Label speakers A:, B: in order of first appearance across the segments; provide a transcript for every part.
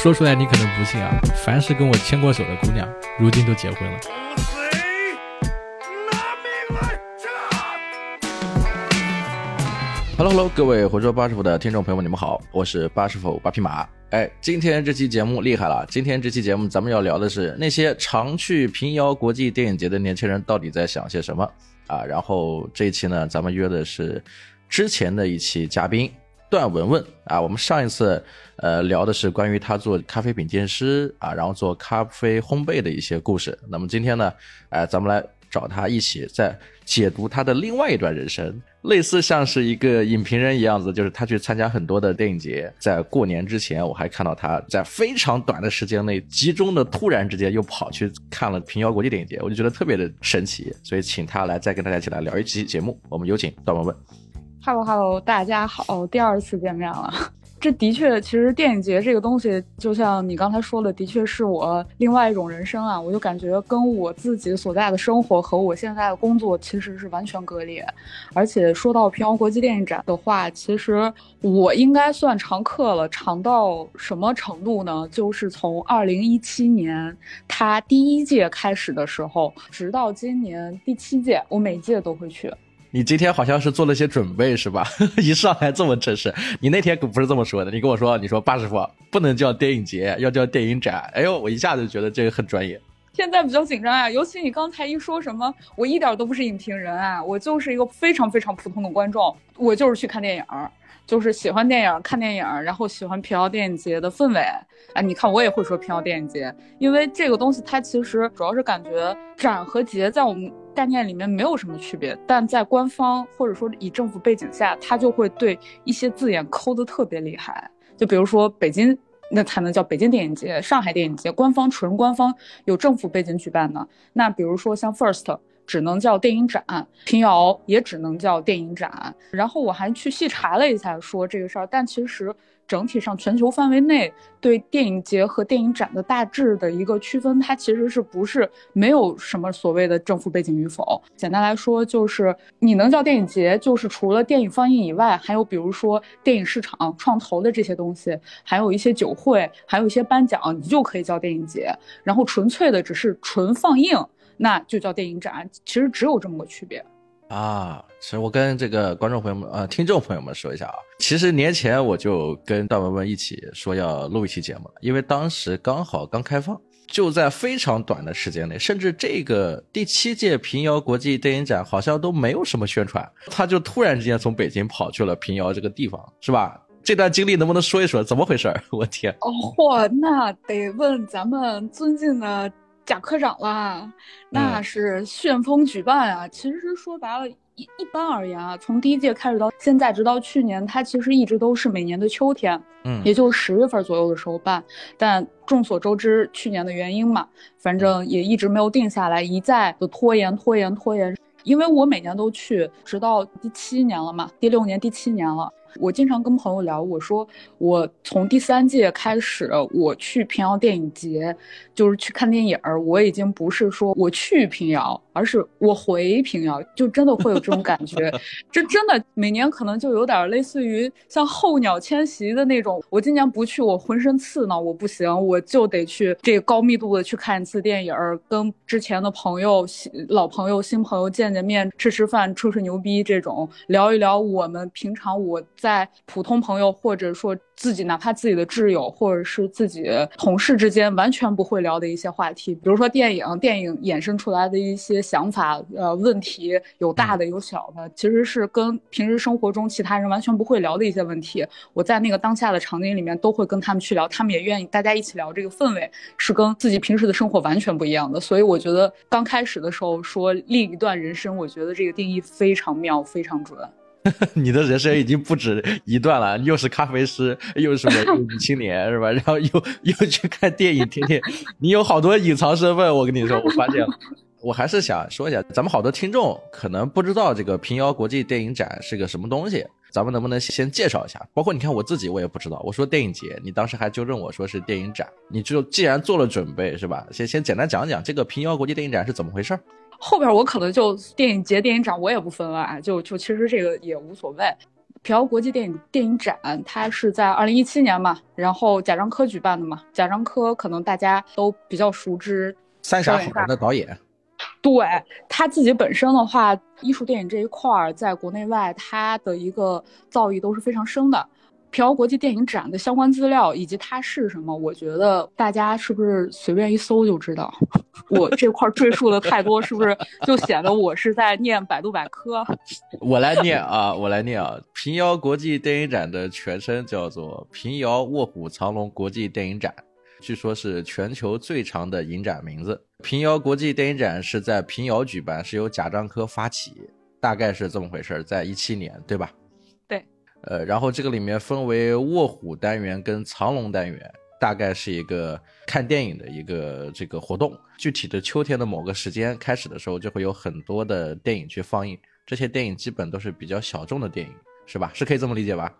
A: 说出来你可能不信啊，凡是跟我牵过手的姑娘，如今都结婚了。
B: Hello Hello，各位回说八师傅的听众朋友们，你们好，我是八师傅八匹马。哎，今天这期节目厉害了，今天这期节目咱们要聊的是那些常去平遥国际电影节的年轻人到底在想些什么啊？然后这一期呢，咱们约的是之前的一期嘉宾段文文啊。我们上一次呃聊的是关于他做咖啡品鉴师啊，然后做咖啡烘焙的一些故事。那么今天呢，哎，咱们来找他一起再解读他的另外一段人生。类似像是一个影评人一样子，就是他去参加很多的电影节，在过年之前，我还看到他在非常短的时间内，集中的突然之间又跑去看了平遥国际电影节，我就觉得特别的神奇，所以请他来再跟大家一起来聊一期节目。我们有请段文文。
C: Hello Hello，大家好，第二次见面了。这的确，其实电影节这个东西，就像你刚才说的，的确是我另外一种人生啊。我就感觉跟我自己所在的生活和我现在的工作其实是完全割裂。而且说到平遥国际电影展的话，其实我应该算常客了。常到什么程度呢？就是从二零一七年它第一届开始的时候，直到今年第七届，我每届都会去。
B: 你今天好像是做了些准备是吧？一上来这么正式，你那天可不是这么说的。你跟我说，你说八师傅不能叫电影节，要叫电影展。哎呦，我一下子就觉得这个很专业。
C: 现在比较紧张啊，尤其你刚才一说什么，我一点都不是影评人啊，我就是一个非常非常普通的观众，我就是去看电影，就是喜欢电影，看电影，然后喜欢平遥电影节的氛围。哎，你看我也会说平遥电影节，因为这个东西它其实主要是感觉展和节在我们。概念里面没有什么区别，但在官方或者说以政府背景下，他就会对一些字眼抠的特别厉害。就比如说北京，那才能叫北京电影节；上海电影节，官方纯官方有政府背景举办的。那比如说像 First，只能叫电影展；平遥也只能叫电影展。然后我还去细查了一下，说这个事儿，但其实。整体上，全球范围内对电影节和电影展的大致的一个区分，它其实是不是没有什么所谓的政府背景与否？简单来说，就是你能叫电影节，就是除了电影放映以外，还有比如说电影市场创投的这些东西，还有一些酒会，还有一些颁奖，你就可以叫电影节。然后纯粹的只是纯放映，那就叫电影展。其实只有这么个区别。
B: 啊，其实我跟这个观众朋友们、呃，听众朋友们说一下啊，其实年前我就跟段文文一起说要录一期节目了，因为当时刚好刚开放，就在非常短的时间内，甚至这个第七届平遥国际电影展好像都没有什么宣传，他就突然之间从北京跑去了平遥这个地方，是吧？这段经历能不能说一说？怎么回事？我天！
C: 哦嚯，那得问咱们尊敬的。贾科长啦，那是旋风举办啊！其实说白了，一一般而言啊，从第一届开始到现在，直到去年，它其实一直都是每年的秋天，嗯，也就十月份左右的时候办。但众所周知，去年的原因嘛，反正也一直没有定下来，一再的拖延、拖延、拖延。因为我每年都去，直到第七年了嘛，第六年、第七年了。我经常跟朋友聊，我说我从第三届开始，我去平遥电影节，就是去看电影儿。我已经不是说我去平遥，而是我回平遥，就真的会有这种感觉。这真的每年可能就有点类似于像候鸟迁徙的那种。我今年不去，我浑身刺挠，我不行，我就得去这高密度的去看一次电影儿，跟之前的朋友、老朋友、新朋友见见面，吃吃饭，吹吹牛逼，这种聊一聊我们平常我。在普通朋友，或者说自己，哪怕自己的挚友，或者是自己同事之间，完全不会聊的一些话题，比如说电影，电影衍生出来的一些想法，呃，问题有大的有小的，其实是跟平时生活中其他人完全不会聊的一些问题。我在那个当下的场景里面，都会跟他们去聊，他们也愿意大家一起聊。这个氛围是跟自己平时的生活完全不一样的。所以我觉得刚开始的时候说另一段人生，我觉得这个定义非常妙，非常准。
B: 你的人生已经不止一段了，又是咖啡师，又是文艺 青年，是吧？然后又又去看电影，天天，你有好多隐藏身份。我跟你说，我发现了。我还是想说一下，咱们好多听众可能不知道这个平遥国际电影展是个什么东西，咱们能不能先介绍一下？包括你看我自己，我也不知道。我说电影节，你当时还纠正我说是电影展，你就既然做了准备，是吧？先先简单讲讲这个平遥国际电影展是怎么回事。
C: 后边我可能就电影节、电影展我也不分了啊，就就其实这个也无所谓。平遥国际电影电影展，它是在二零一七年嘛，然后贾樟柯举办的嘛。贾樟柯可能大家都比较熟知，
B: 三傻好人的导演。
C: 对他自己本身的话，艺术电影这一块儿，在国内外他的一个造诣都是非常深的。平遥国际电影展的相关资料以及它是什么，我觉得大家是不是随便一搜就知道？我这块赘述的太多，是不是就显得我是在念百度百科？
B: 我来念啊，我来念啊。平遥国际电影展的全称叫做平遥卧虎藏龙国际电影展，据说是全球最长的影展名字。平遥国际电影展是在平遥举办，是由贾樟柯发起，大概是这么回事，在一七年，对吧？呃，然后这个里面分为卧虎单元跟藏龙单元，大概是一个看电影的一个这个活动。具体的秋天的某个时间开始的时候，就会有很多的电影去放映，这些电影基本都是比较小众的电影，是吧？是可以这么理解吧？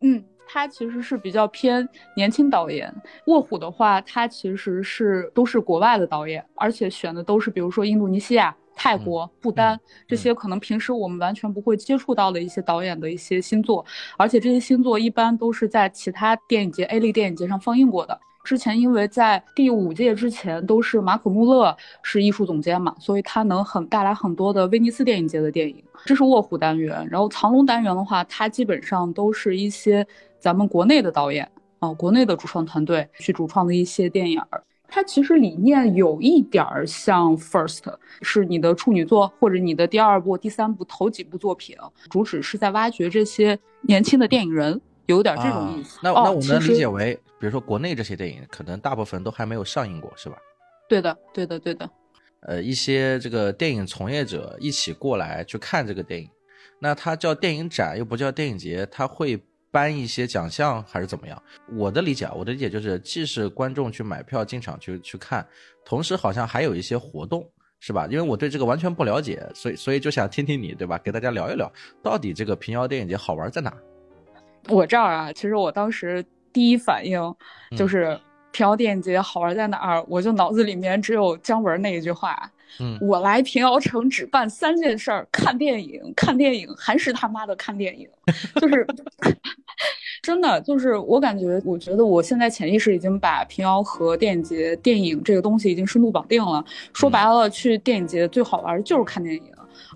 C: 嗯。他其实是比较偏年轻导演，卧虎的话，他其实是都是国外的导演，而且选的都是比如说印度尼西亚、泰国、不丹这些可能平时我们完全不会接触到的一些导演的一些新作，而且这些新作一般都是在其他电影节、A 类电影节上放映过的。之前因为在第五届之前都是马可穆勒是艺术总监嘛，所以他能很带来很多的威尼斯电影节的电影。这是卧虎单元，然后藏龙单元的话，它基本上都是一些。咱们国内的导演啊，国内的主创团队去主创的一些电影，它其实理念有一点儿像 First，是你的处女作或者你的第二部、第三部头几部作品，主旨是在挖掘这些年轻的电影人，有点这种意思。
B: 那那我能理解为，比如说国内这些电影，可能大部分都还没有上映过，是吧？
C: 对的，对的，对的。
B: 呃，一些这个电影从业者一起过来去看这个电影，那它叫电影展又不叫电影节，它会。颁一些奖项还是怎么样？我的理解，我的理解就是，既是观众去买票进场去去看，同时好像还有一些活动，是吧？因为我对这个完全不了解，所以所以就想听听你，对吧？给大家聊一聊，到底这个平遥电影节好玩在哪？
C: 我这儿啊，其实我当时第一反应就是平遥电影节好玩在哪儿，我就脑子里面只有姜文那一句话。
B: 嗯，
C: 我来平遥城只办三件事儿：看电影，看电影，还是他妈的看电影。就是 真的，就是我感觉，我觉得我现在潜意识已经把平遥和电影节、电影这个东西已经深度绑定了。说白了，去电影节最好玩的就是看电影。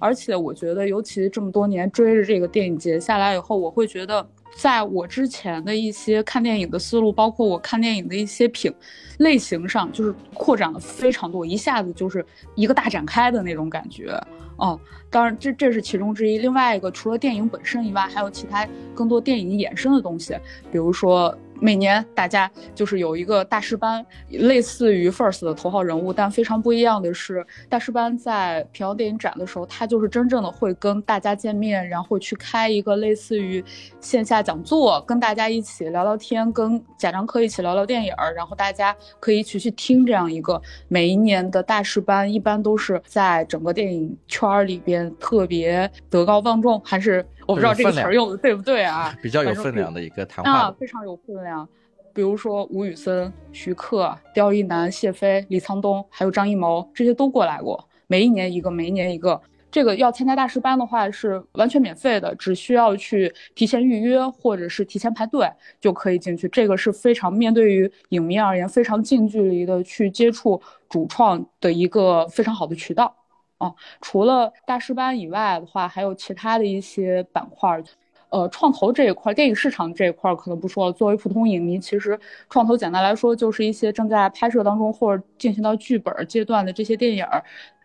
C: 而且我觉得，尤其这么多年追着这个电影节下来以后，我会觉得。在我之前的一些看电影的思路，包括我看电影的一些品类型上，就是扩展了非常多，一下子就是一个大展开的那种感觉。哦，当然这这是其中之一。另外一个，除了电影本身以外，还有其他更多电影衍生的东西，比如说。每年大家就是有一个大师班，类似于 First 的头号人物，但非常不一样的是，大师班在平遥电影展的时候，他就是真正的会跟大家见面，然后去开一个类似于线下讲座，跟大家一起聊聊天，跟贾樟柯一起聊聊电影，然后大家可以一起去听这样一个每一年的大师班，一般都是在整个电影圈里边特别德高望重，还是？我不知道这个词儿用的对不对啊？
B: 比较有分量的一个谈话
C: 啊，非常有分量。比如说吴宇森、徐克、刁亦男、谢飞、李沧东，还有张艺谋，这些都过来过。每一年一个，每一年一个。这个要参加大师班的话是完全免费的，只需要去提前预约或者是提前排队就可以进去。这个是非常面对于影迷而言非常近距离的去接触主创的一个非常好的渠道。哦，除了大师班以外的话，还有其他的一些板块，呃，创投这一块，电影市场这一块可能不说了。作为普通影迷，其实创投简单来说就是一些正在拍摄当中或者进行到剧本阶段的这些电影，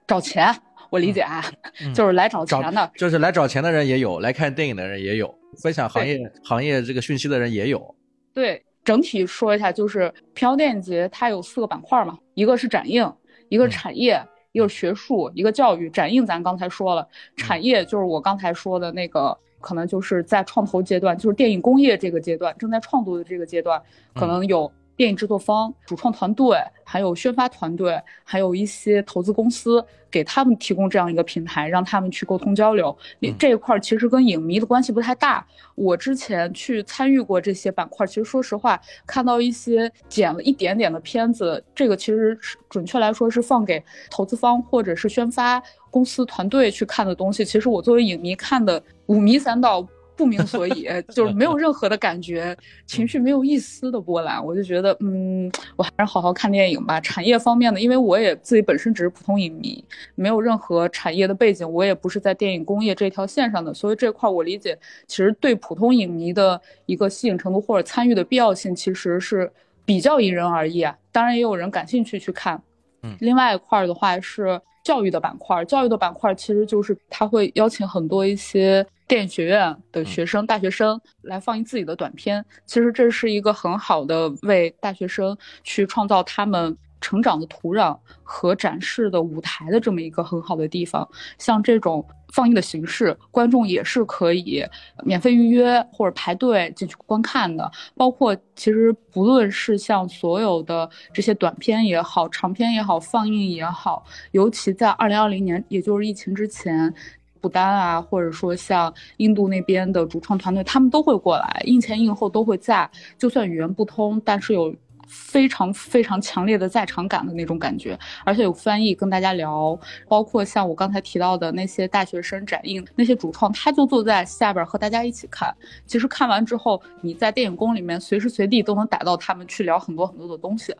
C: 找钱。我理解啊，就是来找钱的，
B: 就是来找钱的人也有，来看电影的人也有，分享行业行业这个讯息的人也有。
C: 对，整体说一下，就是平遥电影节它有四个板块嘛，一个是展映，一个产业。一个学术，一个教育，展映咱刚才说了，产业就是我刚才说的那个，可能就是在创投阶段，就是电影工业这个阶段，正在创作的这个阶段，可能有。电影制作方、主创团队，还有宣发团队，还有一些投资公司，给他们提供这样一个平台，让他们去沟通交流。你这一块其实跟影迷的关系不太大。我之前去参与过这些板块，其实说实话，看到一些剪了一点点的片子，这个其实是准确来说是放给投资方或者是宣发公司团队去看的东西。其实我作为影迷看的五迷三道。不明所以，就是没有任何的感觉，情绪没有一丝的波澜。我就觉得，嗯，我还是好好看电影吧。产业方面的，因为我也自己本身只是普通影迷，没有任何产业的背景，我也不是在电影工业这条线上的，所以这块我理解，其实对普通影迷的一个吸引程度或者参与的必要性，其实是比较因人而异啊。当然，也有人感兴趣去看。
B: 嗯，
C: 另外一块的话是。教育的板块，教育的板块其实就是他会邀请很多一些电影学院的学生、大学生来放映自己的短片。其实这是一个很好的为大学生去创造他们。成长的土壤和展示的舞台的这么一个很好的地方，像这种放映的形式，观众也是可以免费预约或者排队进去观看的。包括其实不论是像所有的这些短片也好，长片也好，放映也好，尤其在二零二零年，也就是疫情之前，不丹啊，或者说像印度那边的主创团队，他们都会过来，映前映后都会在，就算语言不通，但是有。非常非常强烈的在场感的那种感觉，而且有翻译跟大家聊，包括像我刚才提到的那些大学生展映，那些主创他就坐在下边和大家一起看。其实看完之后，你在电影宫里面随时随地都能逮到他们去聊很多很多的东西。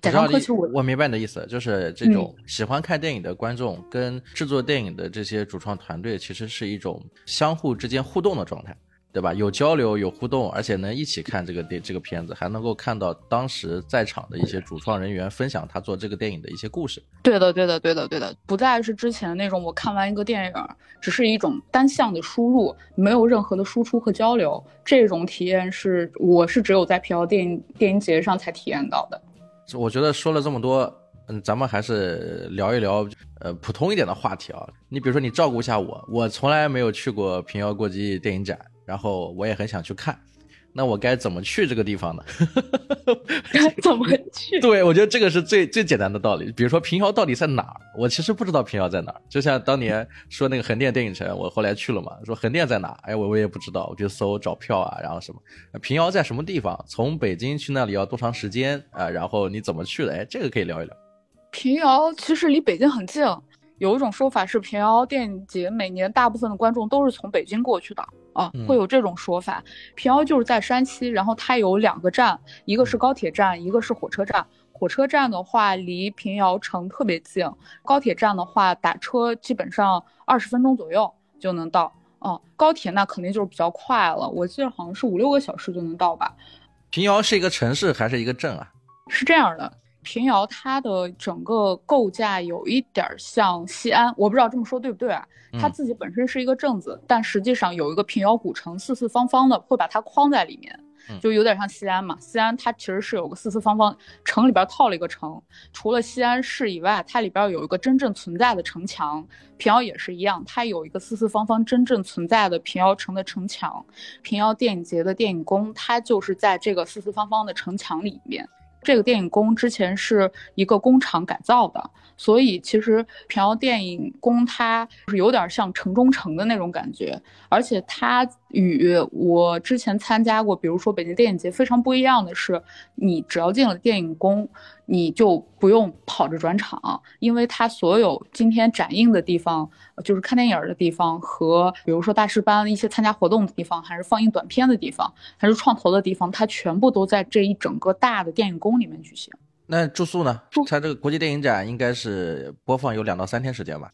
C: 贾樟柯，其实我
B: 我明白你的意思，就是这种喜欢看电影的观众跟制作电影的这些主创团队，其实是一种相互之间互动的状态。对吧？有交流，有互动，而且能一起看这个电这个片子，还能够看到当时在场的一些主创人员分享他做这个电影的一些故事。
C: 对的，对的，对的，对的，不再是之前那种我看完一个电影，只是一种单向的输入，没有任何的输出和交流。这种体验是我是只有在平遥电影电影节上才体验到的。
B: 我觉得说了这么多，嗯，咱们还是聊一聊呃普通一点的话题啊。你比如说，你照顾一下我，我从来没有去过平遥国际电影展。然后我也很想去看，那我该怎么去这个地方呢？
C: 该怎么去？
B: 对，我觉得这个是最最简单的道理。比如说平遥到底在哪儿？我其实不知道平遥在哪儿。就像当年说那个横店电影城，我后来去了嘛，说横店在哪？哎，我我也不知道，我去搜找票啊，然后什么平遥在什么地方？从北京去那里要多长时间啊？然后你怎么去的？哎，这个可以聊一聊。
C: 平遥其实离北京很近，有一种说法是平遥电影节每年大部分的观众都是从北京过去的。啊，会有这种说法。平遥就是在山西，然后它有两个站，一个是高铁站，一个是火车站。火车站的话离平遥城特别近，高铁站的话打车基本上二十分钟左右就能到。嗯，高铁那肯定就是比较快了，我记得好像是五六个小时就能到吧。
B: 平遥是一个城市还是一个镇啊？
C: 是这样的。平遥它的整个构架有一点像西安，我不知道这么说对不对啊？它自己本身是一个镇子，但实际上有一个平遥古城，四四方方的，会把它框在里面，就有点像西安嘛。西安它其实是有个四四方方城里边套了一个城，除了西安市以外，它里边有一个真正存在的城墙。平遥也是一样，它有一个四四方方真正存在的平遥城的城墙。平遥电影节的电影宫，它就是在这个四四方方的城墙里面。这个电影宫之前是一个工厂改造的，所以其实平遥电影宫它是有点像城中城的那种感觉，而且它与我之前参加过，比如说北京电影节非常不一样的是，你只要进了电影宫。你就不用跑着转场，因为它所有今天展映的地方，就是看电影的地方和比如说大师班一些参加活动的地方，还是放映短片的地方，还是创投的地方，它全部都在这一整个大的电影宫里面举行。
B: 那住宿呢？它这个国际电影展应该是播放有两到三天时间吧？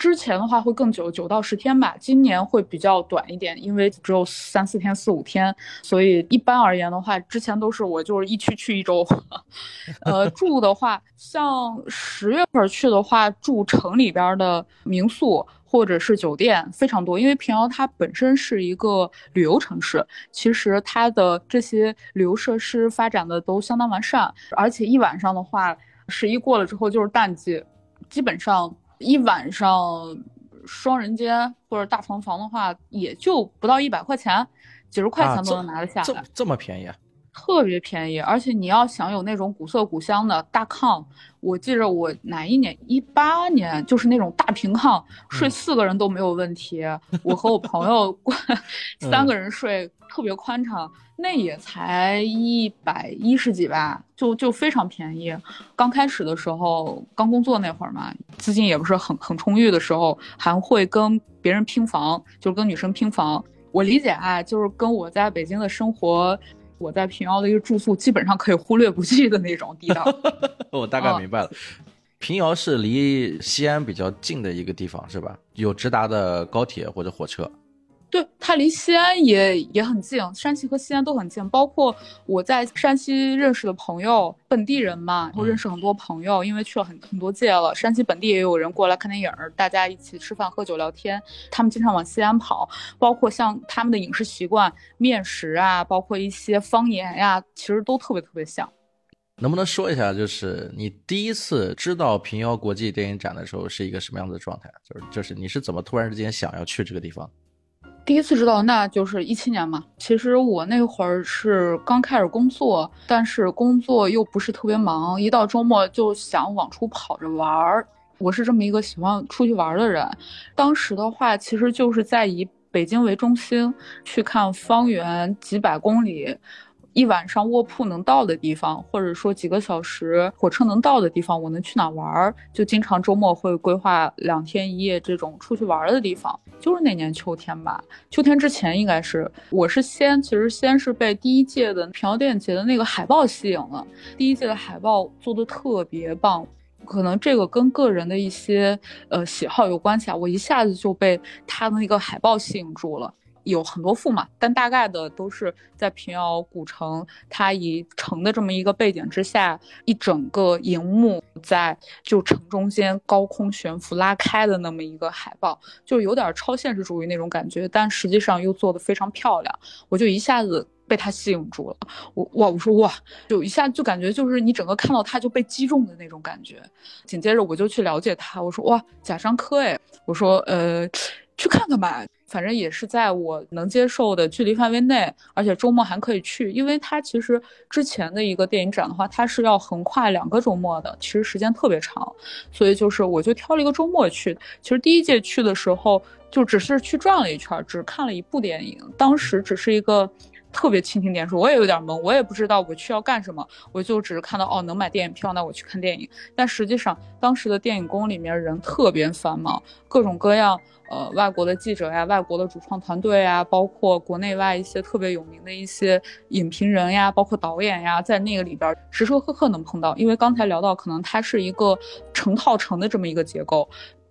C: 之前的话会更久，九到十天吧。今年会比较短一点，因为只有三四天、四五天，所以一般而言的话，之前都是我就是一去去一周。呃，住的话，像十月份去的话，住城里边的民宿或者是酒店非常多，因为平遥它本身是一个旅游城市，其实它的这些旅游设施发展的都相当完善，而且一晚上的话，十一过了之后就是淡季，基本上。一晚上双人间或者大床房的话，也就不到一百块钱，几十块钱都能拿得下
B: 来，这么便宜啊！
C: 特别便宜，而且你要想有那种古色古香的大炕，我记着我哪一年，一八年，就是那种大平炕，睡四个人都没有问题。我和我朋友 三个人睡，特别宽敞，那也才一百一十几吧，就就非常便宜。刚开始的时候，刚工作那会儿嘛，资金也不是很很充裕的时候，还会跟别人拼房，就跟女生拼房。我理解啊，就是跟我在北京的生活，我在平遥的一个住宿，基本上可以忽略不计的那种地道。
B: 我大概明白了，平遥是离西安比较近的一个地方，是吧？有直达的高铁或者火车。
C: 对，它离西安也也很近，山西和西安都很近。包括我在山西认识的朋友，本地人嘛，然后认识很多朋友，因为去了很很多届了。山西本地也有人过来看电影，大家一起吃饭、喝酒、聊天。他们经常往西安跑，包括像他们的饮食习惯、面食啊，包括一些方言呀，其实都特别特别像。
B: 能不能说一下，就是你第一次知道平遥国际电影展的时候是一个什么样的状态？就是就是你是怎么突然之间想要去这个地方？
C: 第一次知道，那就是一七年嘛。其实我那会儿是刚开始工作，但是工作又不是特别忙，一到周末就想往出跑着玩儿。我是这么一个喜欢出去玩的人。当时的话，其实就是在以北京为中心去看方圆几百公里。一晚上卧铺能到的地方，或者说几个小时火车能到的地方，我能去哪玩儿？就经常周末会规划两天一夜这种出去玩的地方。就是那年秋天吧，秋天之前应该是，我是先其实先是被第一届的平遥电影节的那个海报吸引了。第一届的海报做的特别棒，可能这个跟个人的一些呃喜好有关系啊，我一下子就被他的那个海报吸引住了。有很多副嘛，但大概的都是在平遥古城，它以城的这么一个背景之下，一整个荧幕在就城中间高空悬浮拉开的那么一个海报，就有点超现实主义那种感觉，但实际上又做的非常漂亮，我就一下子被它吸引住了。我哇，我说哇，就一下就感觉就是你整个看到它就被击中的那种感觉。紧接着我就去了解它，我说哇，贾樟柯哎，我说呃，去看看吧。反正也是在我能接受的距离范围内，而且周末还可以去，因为它其实之前的一个电影展的话，它是要横跨两个周末的，其实时间特别长，所以就是我就挑了一个周末去。其实第一届去的时候就只是去转了一圈，只看了一部电影，当时只是一个。特别蜻蜓点水，我也有点懵，我也不知道我去要干什么，我就只是看到哦能买电影票，那我去看电影。但实际上当时的电影宫里面人特别繁忙，各种各样呃外国的记者呀、外国的主创团队呀，包括国内外一些特别有名的一些影评人呀，包括导演呀，在那个里边时时刻刻能碰到。因为刚才聊到，可能它是一个成套成的这么一个结构。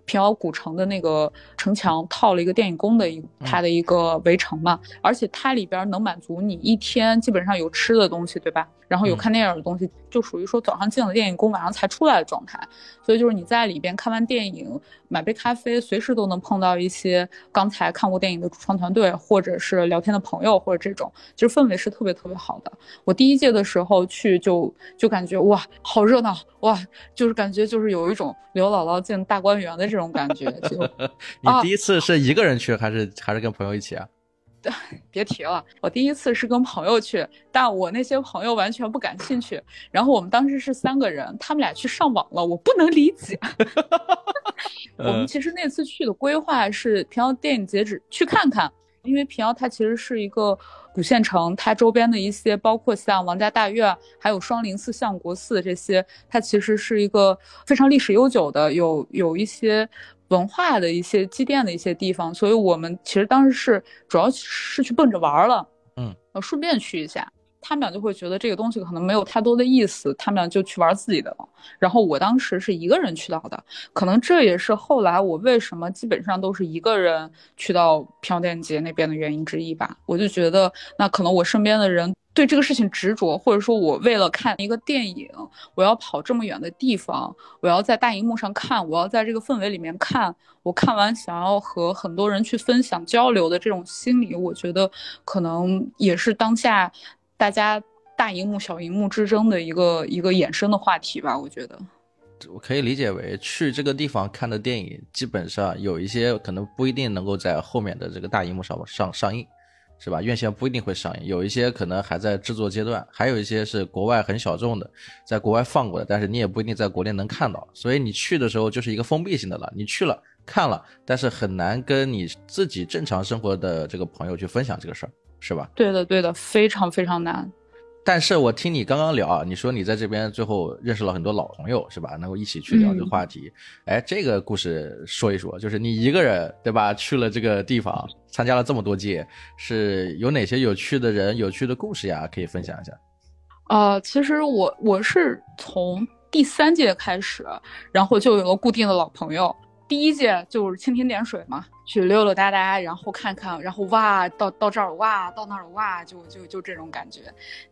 C: 平遥古城的那个城墙套了一个电影宫的一它的一个围城嘛，而且它里边能满足你一天基本上有吃的东西，对吧？然后有看电影的东西，就属于说早上进了电影宫，晚上才出来的状态。所以就是你在里边看完电影，买杯咖啡，随时都能碰到一些刚才看过电影的主创团队，或者是聊天的朋友，或者这种，其实氛围是特别特别好的。我第一届的时候去，就就感觉哇，好热闹哇，就是感觉就是有一种刘姥姥进大观园的这种感觉。就
B: 你第一次是一个人去，还是还是跟朋友一起啊？
C: 别提了，我第一次是跟朋友去，但我那些朋友完全不感兴趣。然后我们当时是三个人，他们俩去上网了，我不能理解。我们其实那次去的规划是平遥电影节只去看看，因为平遥它其实是一个古县城，它周边的一些包括像王家大院，还有双林寺、相国寺这些，它其实是一个非常历史悠久的，有有一些。文化的一些积淀的一些地方，所以我们其实当时是主要是去奔着玩了，
B: 嗯，
C: 顺便去一下。他们俩就会觉得这个东西可能没有太多的意思，他们俩就去玩自己的了。然后我当时是一个人去到的，可能这也是后来我为什么基本上都是一个人去到平遥电节那边的原因之一吧。我就觉得那可能我身边的人。对这个事情执着，或者说我为了看一个电影，我要跑这么远的地方，我要在大荧幕上看，我要在这个氛围里面看，我看完想要和很多人去分享交流的这种心理，我觉得可能也是当下大家大荧幕小荧幕之争的一个一个衍生的话题吧。我觉得，
B: 我可以理解为去这个地方看的电影，基本上有一些可能不一定能够在后面的这个大荧幕上上上映。是吧？院线不一定会上映，有一些可能还在制作阶段，还有一些是国外很小众的，在国外放过的，但是你也不一定在国内能看到。所以你去的时候就是一个封闭性的了，你去了看了，但是很难跟你自己正常生活的这个朋友去分享这个事儿，是吧？
C: 对的，对的，非常非常难。
B: 但是我听你刚刚聊啊，你说你在这边最后认识了很多老朋友，是吧？能够一起去聊这个话题。哎，这个故事说一说，就是你一个人对吧？去了这个地方，参加了这么多届，是有哪些有趣的人、有趣的故事呀？可以分享一下。
C: 呃，其实我我是从第三届开始，然后就有了固定的老朋友。第一届就是蜻蜓点水嘛，去溜溜达达，然后看看，然后哇，到到这儿哇，到那儿哇，就就就这种感觉。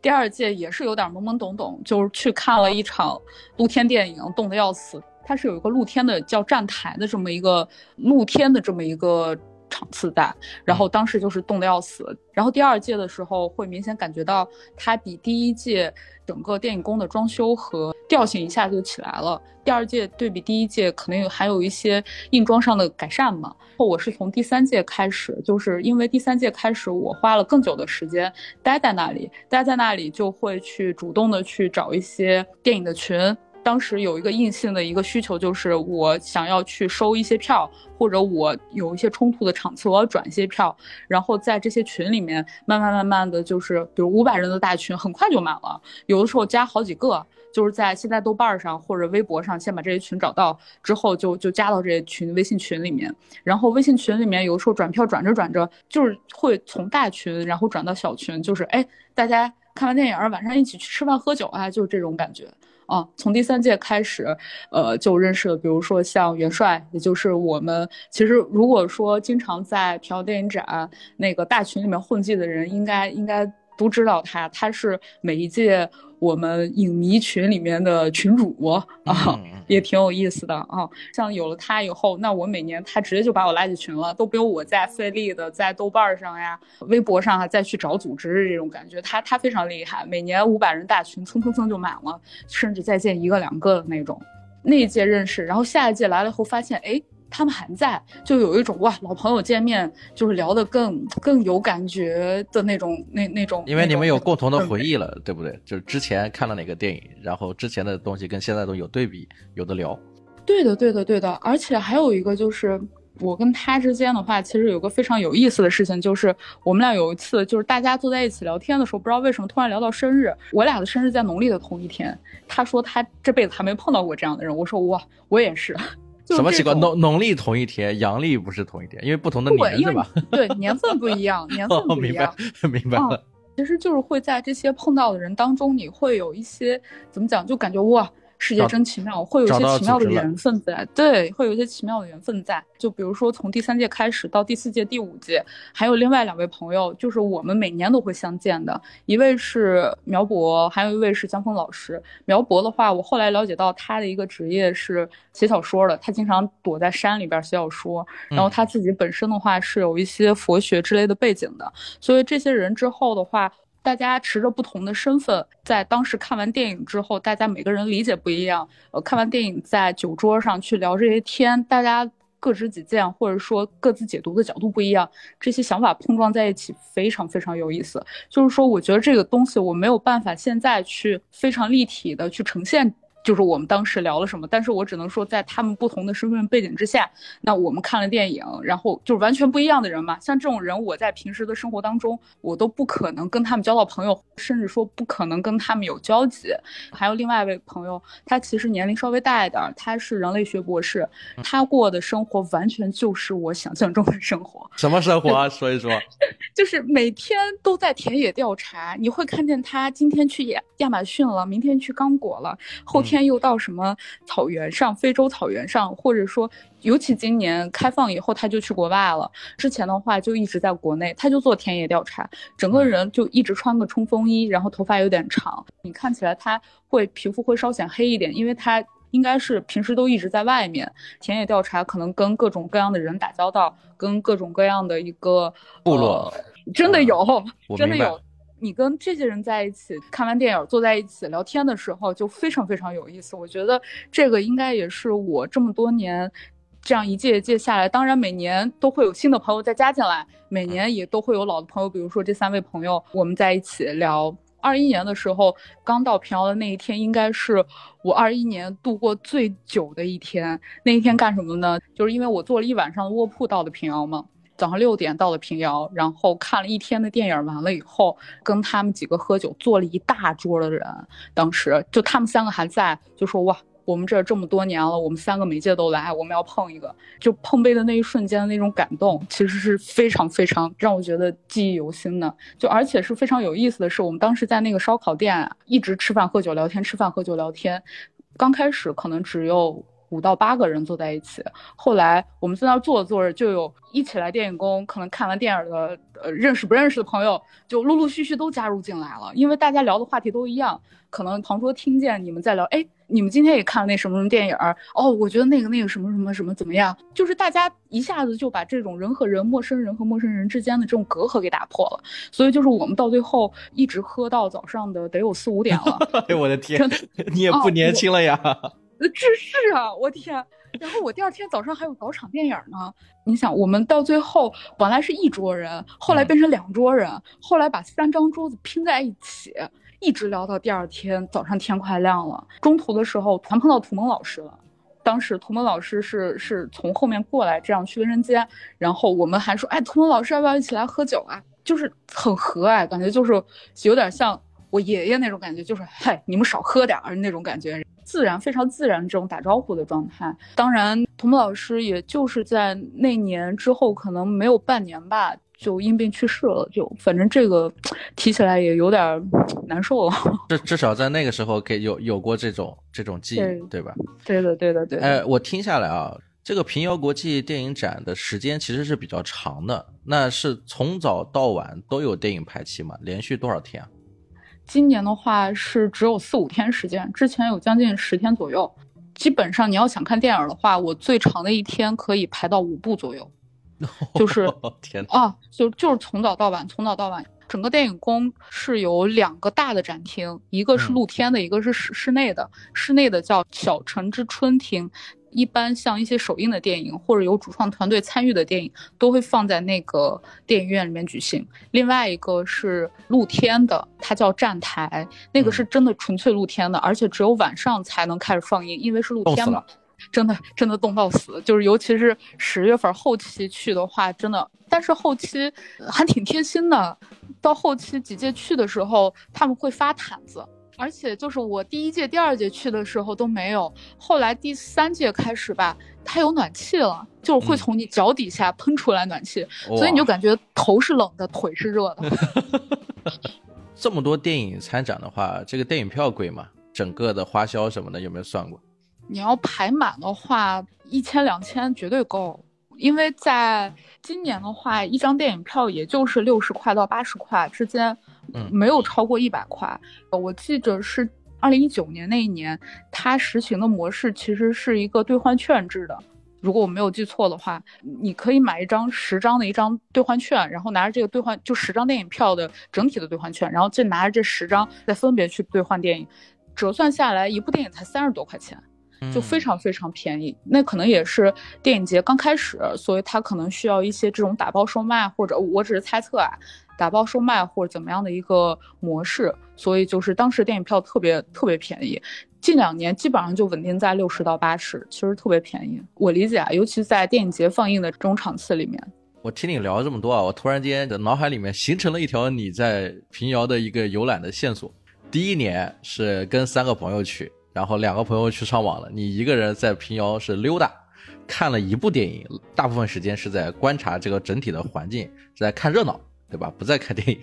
C: 第二届也是有点懵懵懂懂，就是去看了一场露天电影，冻得要死。它是有一个露天的叫站台的这么一个露天的这么一个。场次大，然后当时就是冻得要死。然后第二届的时候，会明显感觉到它比第一届整个电影宫的装修和调性一下就起来了。第二届对比第一届，可能还有一些硬装上的改善嘛。我是从第三届开始，就是因为第三届开始，我花了更久的时间待在那里，待在那里就会去主动的去找一些电影的群。当时有一个硬性的一个需求，就是我想要去收一些票，或者我有一些冲突的场次，我要转一些票，然后在这些群里面慢慢慢慢的就是，比如五百人的大群，很快就满了，有的时候加好几个，就是在现在豆瓣上或者微博上先把这些群找到，之后就就加到这些群微信群里面，然后微信群里面有时候转票转着转着，就是会从大群然后转到小群，就是哎大家看完电影晚上一起去吃饭喝酒啊，就是这种感觉。啊，从第三届开始，呃，就认识了，比如说像元帅，也就是我们其实如果说经常在平遥电影展那个大群里面混迹的人，应该应该都知道他，他是每一届。我们影迷群里面的群主啊，也挺有意思的啊。像有了他以后，那我每年他直接就把我拉进群了，都不用我再费力的在豆瓣上呀、微博上啊再去找组织这种感觉。他他非常厉害，每年五百人大群蹭蹭蹭就满了，甚至再建一个两个的那种。那一届认识，然后下一届来了以后发现，哎。他们还在，就有一种哇，老朋友见面就是聊得更更有感觉的那种那那种。
B: 因为你们有共同的回忆了，对不对？就是之前看了哪个电影，然后之前的东西跟现在都有对比，有的聊。
C: 对的，对的，对的。而且还有一个就是，我跟他之间的话，其实有个非常有意思的事情，就是我们俩有一次就是大家坐在一起聊天的时候，不知道为什么突然聊到生日。我俩的生日在农历的同一天，他说他这辈子还没碰到过这样的人。我说哇，我也是。
B: 什么情况？农农历同一天，阳历不是同一天，因为不同的年是吧？
C: 对，年份不一样，年份不一样。
B: 明白了。
C: 其实就是会在这些碰到的人当中，你会有一些怎么讲，就感觉哇。世界真奇妙，会有一些奇妙的缘分在。对，会有一些奇妙的缘分在。就比如说，从第三届开始到第四届、第五届，还有另外两位朋友，就是我们每年都会相见的。一位是苗博，还有一位是江峰老师。苗博的话，我后来了解到他的一个职业是写小说的，他经常躲在山里边写小说。然后他自己本身的话是有一些佛学之类的背景的，所以这些人之后的话。大家持着不同的身份，在当时看完电影之后，大家每个人理解不一样。呃，看完电影在酒桌上去聊这些天，大家各执己见，或者说各自解读的角度不一样，这些想法碰撞在一起，非常非常有意思。就是说，我觉得这个东西我没有办法现在去非常立体的去呈现。就是我们当时聊了什么，但是我只能说，在他们不同的身份背景之下，那我们看了电影，然后就是完全不一样的人嘛。像这种人，我在平时的生活当中，我都不可能跟他们交到朋友，甚至说不可能跟他们有交集。还有另外一位朋友，他其实年龄稍微大一点，他是人类学博士，他过的生活完全就是我想象中的生活。
B: 什么生活啊？说一说。
C: 就是每天都在田野调查，你会看见他今天去亚亚马逊了，明天去刚果了，后天。又到什么草原上？非洲草原上，或者说，尤其今年开放以后，他就去国外了。之前的话就一直在国内，他就做田野调查，整个人就一直穿个冲锋衣，然后头发有点长。你看起来他会皮肤会稍显黑一点，因为他应该是平时都一直在外面田野调查，可能跟各种各样的人打交道，跟各种各样的一个
B: 部落，
C: 真的有，真的有。你跟这些人在一起看完电影，坐在一起聊天的时候，就非常非常有意思。我觉得这个应该也是我这么多年这样一届一届下来，当然每年都会有新的朋友再加进来，每年也都会有老的朋友。比如说这三位朋友，我们在一起聊。二一年的时候，刚到平遥的那一天，应该是我二一年度过最久的一天。那一天干什么呢？就是因为我坐了一晚上的卧铺到的平遥嘛。早上六点到了平遥，然后看了一天的电影，完了以后跟他们几个喝酒，坐了一大桌的人。当时就他们三个还在，就说哇，我们这这么多年了，我们三个每届都来，我们要碰一个。就碰杯的那一瞬间的那种感动，其实是非常非常让我觉得记忆犹新的。就而且是非常有意思的是，我们当时在那个烧烤店一直吃饭喝酒聊天，吃饭喝酒聊天。刚开始可能只有。五到八个人坐在一起，后来我们在那坐着坐着，就有一起来电影宫，可能看完电影的，呃，认识不认识的朋友，就陆陆续续都加入进来了。因为大家聊的话题都一样，可能旁桌听见你们在聊，哎，你们今天也看了那什么什么电影？哦，我觉得那个那个什么什么什么怎么样？就是大家一下子就把这种人和人、陌生人和陌生人之间的这种隔阂给打破了。所以就是我们到最后一直喝到早上的得有四五点了。
B: 哎我的天，你也不年轻了呀！
C: 这是啊，我天！然后我第二天早上还有早场电影呢。你想，我们到最后本来是一桌人，后来变成两桌人，后来把三张桌子拼在一起，一直聊到第二天早上天快亮了。中途的时候团碰到涂蒙老师了，当时涂蒙老师是是从后面过来这样去卫生间，然后我们还说，哎，涂蒙老师要不要一起来喝酒啊？就是很和蔼，感觉就是有点像我爷爷那种感觉，就是嗨，你们少喝点儿那种感觉。自然，非常自然这种打招呼的状态。当然，童木老师也就是在那年之后，可能没有半年吧，就因病去世了。就反正这个提起来也有点难受了。
B: 至至少在那个时候，给有有过这种这种记忆，对吧？
C: 对的，对的，对。
B: 哎，我听下来啊，这个平遥国际电影展的时间其实是比较长的。那是从早到晚都有电影排期吗？连续多少天啊？
C: 今年的话是只有四五天时间，之前有将近十天左右。基本上你要想看电影的话，我最长的一天可以排到五部左右，就是
B: 天
C: 啊，就就是从早到晚，从早到晚。整个电影宫是有两个大的展厅，一个是露天的，一个是室室内的。室内的叫小城之春厅。一般像一些首映的电影或者有主创团队参与的电影，都会放在那个电影院里面举行。另外一个是露天的，它叫站台，那个是真的纯粹露天的，而且只有晚上才能开始放映，因为是露天嘛。真的真的冻到死，就是尤其是十月份后期去的话，真的。但是后期还挺贴心的，到后期几届去的时候，他们会发毯子。而且就是我第一届、第二届去的时候都没有，后来第三届开始吧，它有暖气了，就是会从你脚底下喷出来暖气，所以你就感觉头是冷的，腿是热的。
B: 这么多电影参展的话，这个电影票贵吗？整个的花销什么的有没有算过？
C: 你要排满的话，一千两千绝对够。因为在今年的话，一张电影票也就是六十块到八十块之间，没有超过一百块。我记得是二零一九年那一年，它实行的模式其实是一个兑换券制的。如果我没有记错的话，你可以买一张十张的一张兑换券，然后拿着这个兑换就十张电影票的整体的兑换券，然后再拿着这十张再分别去兑换电影，折算下来一部电影才三十多块钱。就非常非常便宜，那可能也是电影节刚开始，所以它可能需要一些这种打包售卖，或者我只是猜测啊，打包售卖或者怎么样的一个模式，所以就是当时电影票特别特别便宜，近两年基本上就稳定在六十到八十，其实特别便宜。我理解啊，尤其在电影节放映的这种场次里面。
B: 我听你聊了这么多啊，我突然间的脑海里面形成了一条你在平遥的一个游览的线索。第一年是跟三个朋友去。然后两个朋友去上网了，你一个人在平遥是溜达，看了一部电影，大部分时间是在观察这个整体的环境，是在看热闹，对吧？不在看电影。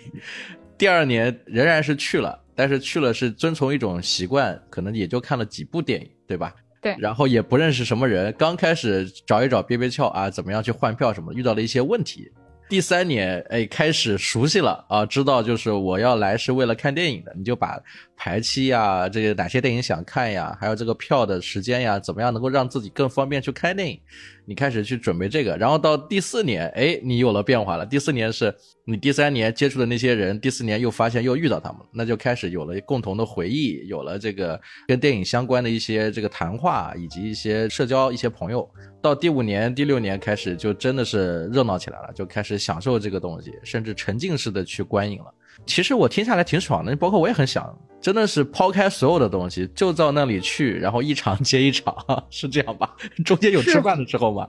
B: 第二年仍然是去了，但是去了是遵从一种习惯，可能也就看了几部电影，对吧？
C: 对。
B: 然后也不认识什么人，刚开始找一找憋憋窍啊，怎么样去换票什么，遇到了一些问题。第三年，哎，开始熟悉了啊，知道就是我要来是为了看电影的，你就把排期呀，这个哪些电影想看呀，还有这个票的时间呀，怎么样能够让自己更方便去看电影，你开始去准备这个，然后到第四年，哎，你有了变化了。第四年是你第三年接触的那些人，第四年又发现又遇到他们，那就开始有了共同的回忆，有了这个跟电影相关的一些这个谈话，以及一些社交，一些朋友。到第五年、第六年开始，就真的是热闹起来了，就开始享受这个东西，甚至沉浸式的去观影了。其实我听下来挺爽的，包括我也很想，真的是抛开所有的东西，就到那里去，然后一场接一场，是这样吧？中间有吃饭的时候吗？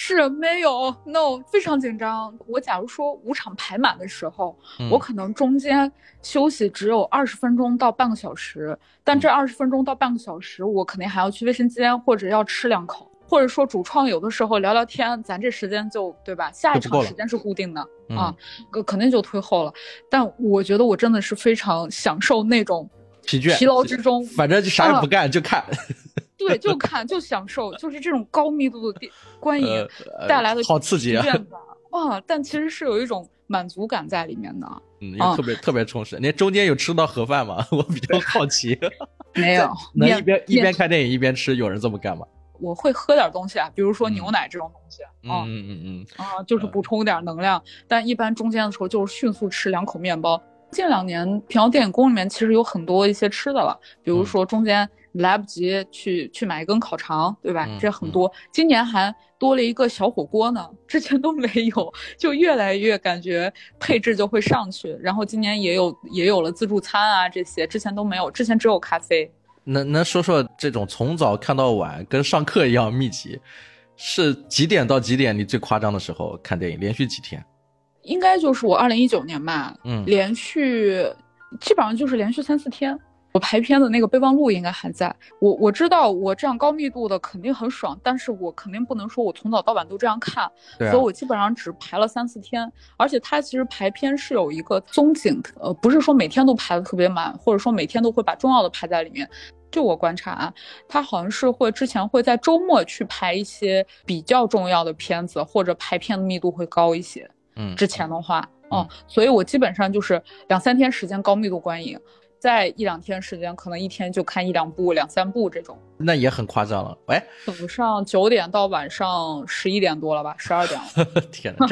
C: 是没有，no，非常紧张。我假如说五场排满的时候，
B: 嗯
C: 我可能中间休息只有二十分钟到半个小时，但
B: 嗯
C: 这二十分钟到半个小时，我肯定还要去卫生间或者要吃两口，或者说主创有的时候聊聊天，咱这时间就对吧？下一场时间是固定的
B: 嗯
C: 啊，呃肯定就推后了。但我觉得我真的是非常享受那种
B: 疲倦
C: 疲劳之中，
B: 反正就啥也不干就看，
C: 对，就看就享受，就是这种高密度的电观影。
B: 呃
C: 带来的
B: 好刺激啊！
C: 但其实是有一种满足感在里面的。
B: 嗯，
C: 啊
B: 也特别特别充实。你中间有吃到盒饭吗？我比较好奇。
C: 没有，
B: 能一边一边看电影一边吃，有人这么干吗？
C: 我会喝点东西啊，比如说牛奶这种东西啊、
B: 嗯嗯嗯
C: 啊，就是补充点能量。但一般中间的时候就是迅速吃两口面包。近两年平遥电影宫里面其实有很多一些吃的了，比如说中间来不及去去买一根烤肠，对吧？
B: 嗯
C: 这很多。今年还多了一个小火锅呢，之前都没有，就越来越感觉配置就会上去。然后今年也有也有了自助餐啊这些，之前都没有，之前只有咖啡。
B: 嗯，能能说说这种从早看到晚，跟上课一样密集，是几点到几点？你最夸张的时候看电影，连续几天？
C: 应该就是我二零一九年吧，
B: 嗯
C: 连续基本上就是连续三四天。我排片的那个备忘录应该还在。我我知道我这样高密度的肯定很爽，但是我肯定不能说我从早到晚都这样看，所以我基本上只排了三四天。而且它其实排片是有一个踪景的，呃，不是说每天都排的特别满，或者说每天都会把重要的排在里面。就我观察啊，他好像是会之前会在周末去拍一些比较重要的片子，或者排片的密度会高一些。
B: 嗯，
C: 之前的话，
B: 嗯
C: 嗯，所以我基本上就是两三天时间高密度观影，再一两天时间可能一天就看一两部、两三部这种。
B: 那也很夸张了。喂，
C: 早上九点到晚上十一点多了吧，十二点了，
B: 天哪，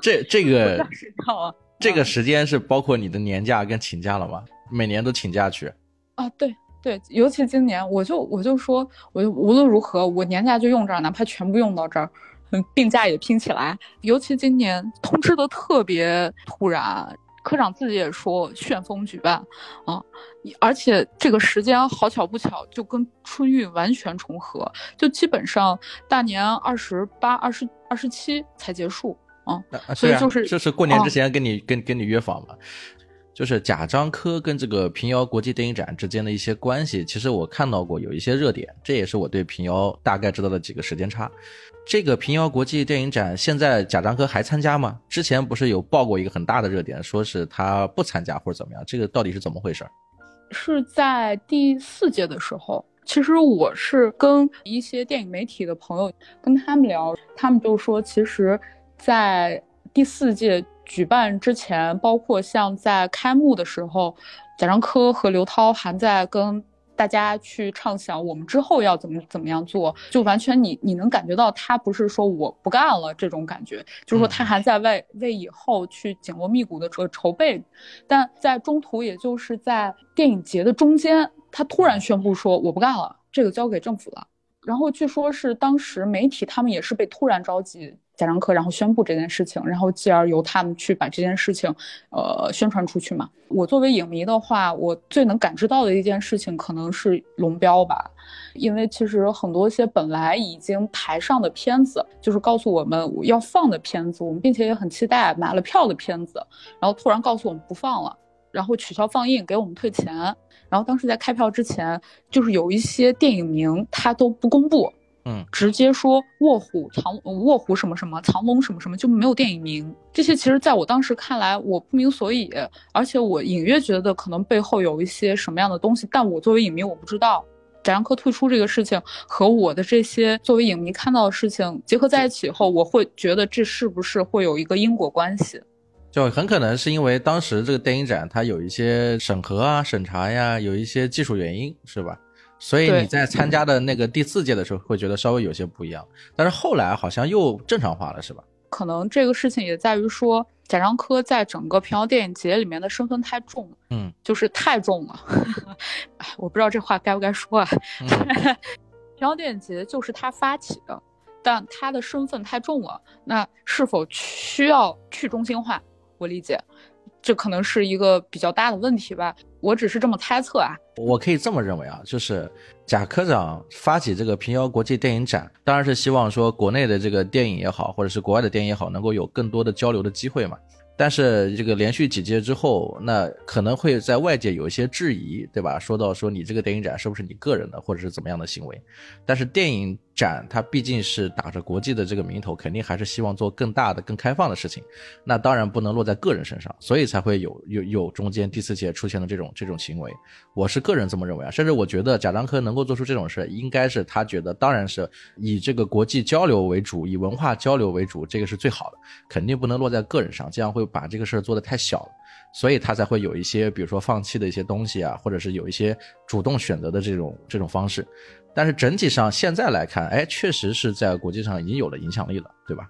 B: 这这这
C: 不
B: 个
C: 想睡觉啊。
B: 这个 时间是包括你的年假跟请假了吗？每年都请假去？
C: 啊，对对，尤其今年，我就我就说，我就无论如何，我年假就用这儿，哪怕全部用到这儿，嗯，病假也拼起来。尤其今年通知的特别突然，科长自己也说旋风举办啊，而且这个时间好巧不巧就跟春运完全重合，就基本上大年二十八、二十二十七才结束。啊，所以就是
B: 就是过年之
C: 哦
B: 前跟你、跟跟你约访嘛，就是贾樟柯跟这个平遥国际电影展之间的一些关系，其实我看到过有一些热点，这也是我对平遥大概知道的几个时间差。这个平遥国际电影展现在贾樟柯还参加吗？之前不是有报过一个很大的热点，说是他不参加或者怎么样，这个到底是怎么回事？
C: 是在第四届的时候，其实我是跟一些电影媒体的朋友跟他们聊，他们就说，其实，在第四届举办之前，包括像在开幕的时候，贾樟柯和刘涛还在跟大家去畅想我们之后要怎么怎么样做，就完全你你能感觉到他不是说我不干了这种感觉，就是说他还在为为以后去紧锣密鼓的筹筹备，但在中途，也就是在电影节的中间，他突然宣布说我不干了，这个交给政府了。然后据说是当时媒体他们也是被突然召集贾樟柯，然后宣布这件事情，然后继而由他们去把这件事情，呃，宣传出去嘛。我作为影迷的话，我最能感知到的一件事情可能是龙标吧，因为其实很多些本来已经排上的片子，就是告诉我们要放的片子，我们并且也很期待买了票的片子，然后突然告诉我们不放了，然后取消放映，给我们退钱。然后当时在开票之前，就是有一些电影名他都不公布，
B: 嗯，
C: 直接说卧虎藏 卧虎什么什么藏龙什么什么，就没有电影名。这些其实在我当时看来，我不明所以，而且我隐约觉得可能背后有一些什么样的东西，但我作为影迷我不知道。贾樟柯退出这个事情和我的这些作为影迷看到的事情结合在一起以后，我会觉得这是不是会有一个因果关系？
B: 就很可能是因为当时这个电影展它有一些审核啊、审查呀，有一些技术原因，是吧？所以你在参加的那个第四届的时候，会觉得稍微有些不一样。但是后来好像又正常化了，是吧？
C: 可能这个事情也在于说，贾樟柯在整个平遥电影节里面的身份太重了，
B: 嗯，
C: 就是太重了。哎，我不知道这话该不该说啊。
B: 嗯
C: 平遥电影节就是他发起的，但他的身份太重了，那是否需要去中心化？我理解，这可能是一个比较大的问题吧。我只是这么猜测啊。
B: 我可以这么认为啊，就是贾科长发起这个平遥国际电影展，当然是希望说国内的这个电影也好，或者是国外的电影也好，能够有更多的交流的机会嘛。但是这个连续几届之后，那可能会在外界有一些质疑，对吧？说到说你这个电影展是不是你个人的，或者是怎么样的行为？但是电影展它毕竟是打着国际的这个名头，肯定还是希望做更大的、更开放的事情。那当然不能落在个人身上，所以才会有有有中间第四节出现的这种这种行为。我是个人这么认为啊，甚至我觉得贾樟柯能够做出这种事，应该是他觉得，当然是以这个国际交流为主，以文化交流为主，这个是最好的，肯定不能落在个人上，这样会把这个事儿做得太小了，所以他才会有一些，比如说放弃的一些东西啊，或者是有一些主动选择的这种这种方式。但是整体上现在来看，哎，确实是在国际上已经有了影响力了，对吧？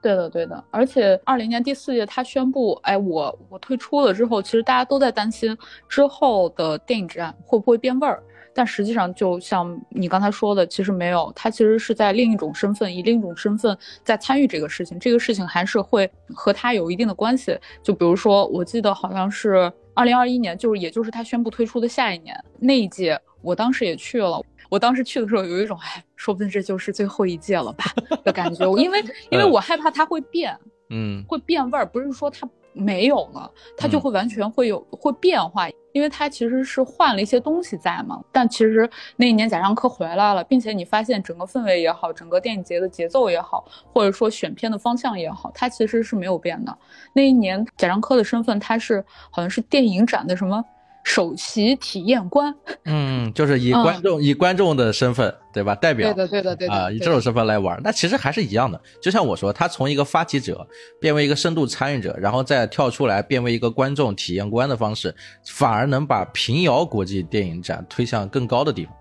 C: 对的，对的，而且二零年第四届他宣布，哎，我我退出了之后，其实大家都在担心之后的电影展会不会变味儿。但实际上，就像你刚才说的，其实没有，他其实是在另一种身份，以另一种身份在参与这个事情。这个事情还是会和他有一定的关系。就比如说，我记得好像是二零二一年，就是也就是他宣布退出的下一年那一届，我当时也去了。我当时去的时候，有一种哎，说不定这就是最后一届了吧的感觉。因为 因为我害怕它会变，
B: 嗯，
C: 会变味儿，不是说它没有了，它就会完全会有会变化。因为它其实是换了一些东西在嘛。但其实那一年贾樟柯回来了，并且你发现整个氛围也好，整个电影节的节奏也好，或者说选片的方向也好，它其实是没有变的。那一年贾樟柯的身份，他是好像是电影展的什么？首席体验官，
B: 嗯，就是以观众以观众的身份，对吧？代表，
C: 对的，对的，对的
B: 啊，以这种身份来玩，那其实还是一样的。就像我说，他从一个发起者变为一个深度参与者，然后再跳出来变为一个观众体验官的方式，反而能把平遥国际电影展推向更高的地方。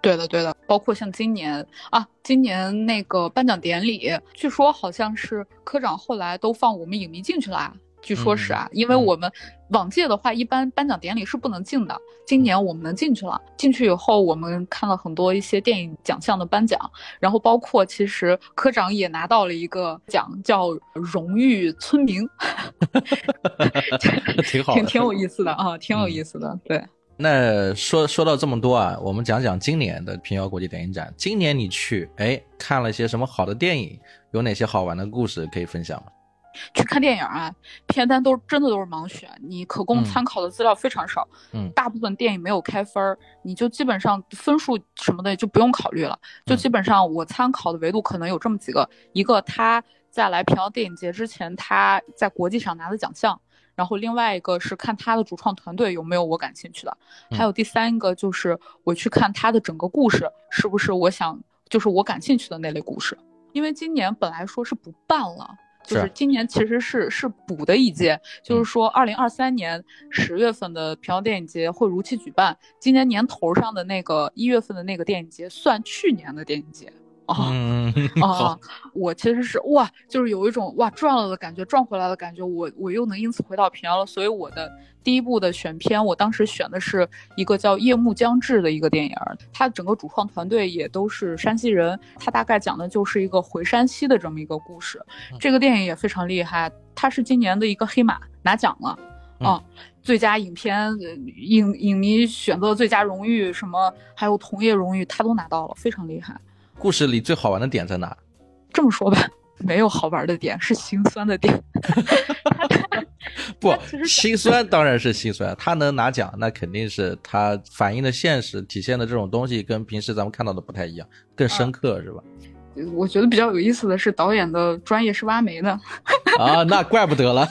C: 对的，对的，包括像今年啊，今年那个颁奖典礼，据说好像是科长后来都放我们影迷进去了。据说是啊，因为我们往届的话，一般颁奖典礼是不能进的。今年我们能进去了，进去以后，我们看了很多一些电影奖项的颁奖，然后包括其实科长也拿到了一个奖，叫荣誉村民
B: 挺好，
C: 挺挺有意思的啊，挺有意思的。对，
B: 那说说到这么多啊，我们讲讲今年的平遥国际电影展。今年你去，哎，看了些什么好的电影？有哪些好玩的故事可以分享吗？
C: 去看电影啊，片单都真的都是盲选，你可供参考的资料非常少。
B: 嗯，
C: 大部分电影没有开分儿，你就基本上分数什么的就不用考虑了。就基本上我参考的维度可能有这么几个：一个他在来平遥电影节之前他在国际上拿的奖项，然后另外一个是看他的主创团队有没有我感兴趣的，还有第三个就是我去看他的整个故事是不是我想就是我感兴趣的那类故事。因为今年本来说是不办了。就是今年其实是是补的一届，就是说二零二三年十月份的平遥电影节会如期举办，今年年头上的那个一月份的那个电影节算去年的电影节。
B: 啊
C: 啊！我其实是哇，就是有一种哇赚了的感觉，赚回来的感觉。我我又能因此回到平遥了。所以我的第一部的选片，我当时选的是一个叫《夜幕将至》的一个电影，它整个主创团队也都是山西人。它大概讲的就是一个回山西的这么一个故事。这个电影也非常厉害，它是今年的一个黑马，拿奖了啊！最佳影片、影影迷选择最佳荣誉什么，还有同业荣誉，他都拿到了，非常厉害。
B: 故事里最好玩的点在哪？
C: 这么说吧，没有好玩的点，是心酸的点。
B: 不，心酸当然是心酸。他能拿奖，那肯定是他反映的现实，体现的这种东西跟平时咱们看到的不太一样，更深刻，是吧？
C: 我觉得比较有意思的是，导演的专业是挖煤的。
B: 啊，那怪不得了。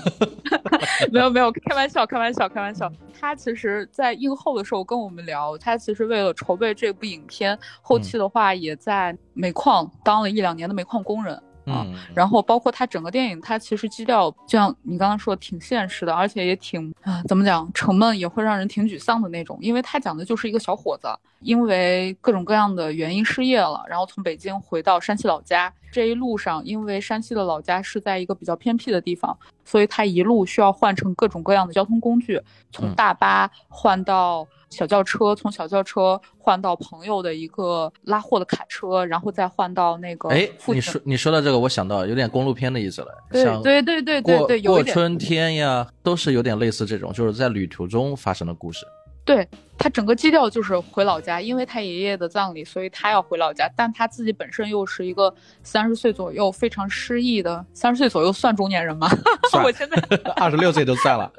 C: 没有没有，开玩笑，开玩笑，开玩笑。他其实，在映后的时候跟我们聊，他其实为了筹备这部影片，后期的话也在煤矿当了一两年的煤矿工人。啊，然后包括他整个电影，它其实基调就像你刚刚说，挺现实的，而且也挺啊，怎么讲，沉闷也会让人挺沮丧的那种。因为他讲的就是一个小伙子，因为各种各样的原因失业了，然后从北京回到山西老家。这一路上，因为山西的老家是在一个比较偏僻的地方，所以他一路需要换乘各种各样的交通工具，从大巴换到。小轿车从小轿车换到朋友的一个拉货的卡车，然后再换到那个。
B: 哎，你说你说到这个，我想到有点公路片的意思了。
C: 对对对对对对，
B: 过春天呀，都是有点类似这种，就是在旅途中发生的故事。
C: 对他整个基调就是回老家，因为他爷爷的葬礼，所以他要回老家。但他自己本身又是一个三十岁左右非常失意的，三十岁左右算中年人吗？我现在
B: 二十六岁都算了。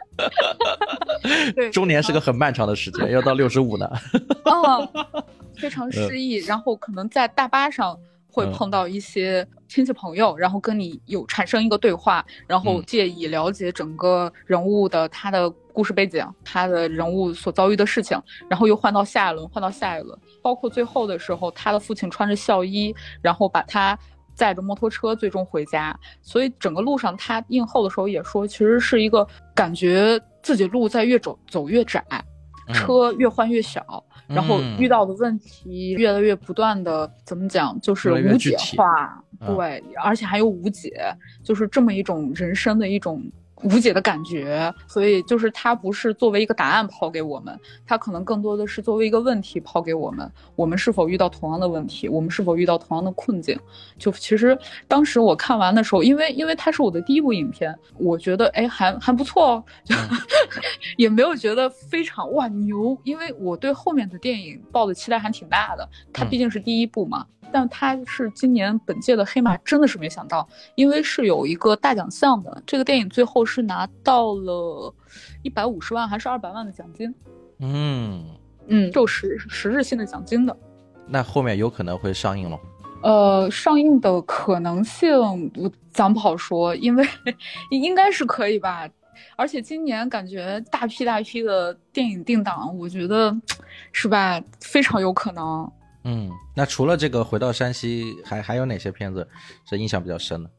C: 对，
B: 中年是个很漫长的时间，要到六十五呢。
C: 哦，非常失意，然后可能在大巴上。会碰到一些亲戚朋友，然后跟你有产生一个对话，然后借以了解整个人物的他的故事背景，他的人物所遭遇的事情，然后又换到下一轮，换到下一轮，包括最后的时候，他的父亲穿着孝衣，然后把他载着摩托车最终回家。所以整个路上他映后的时候也说，其实是一个感觉自己路在越走走越窄，车越换越小。然后遇到的问题越来越不断的怎么讲，就是无解化，对，而且还有无解，就是这么一种人生的一种。无解的感觉，所以就是它不是作为一个答案抛给我们，它可能更多的是作为一个问题抛给我们。我们是否遇到同样的问题？我们是否遇到同样的困境？就其实当时我看完的时候，因为因为它是我的第一部影片，我觉得哎还还不错哦，就 也没有觉得非常哇牛，因为我对后面的电影抱的期待还挺大的。它毕竟是第一部嘛。但他是今年本届的黑马，真的是没想到，因为是有一个大奖项的。这个电影最后是拿到了一百五十万还是二百万的奖金？
B: 嗯
C: 嗯，就实实质性的奖金的。
B: 那后面有可能会上映了？
C: 呃，上映的可能性我咱不好说，因为 应该是可以吧。而且今年感觉大批大批的电影定档，我觉得是吧，非常有可能。
B: 嗯，那除了这个回到山西，还还有哪些片子是印象比较深的？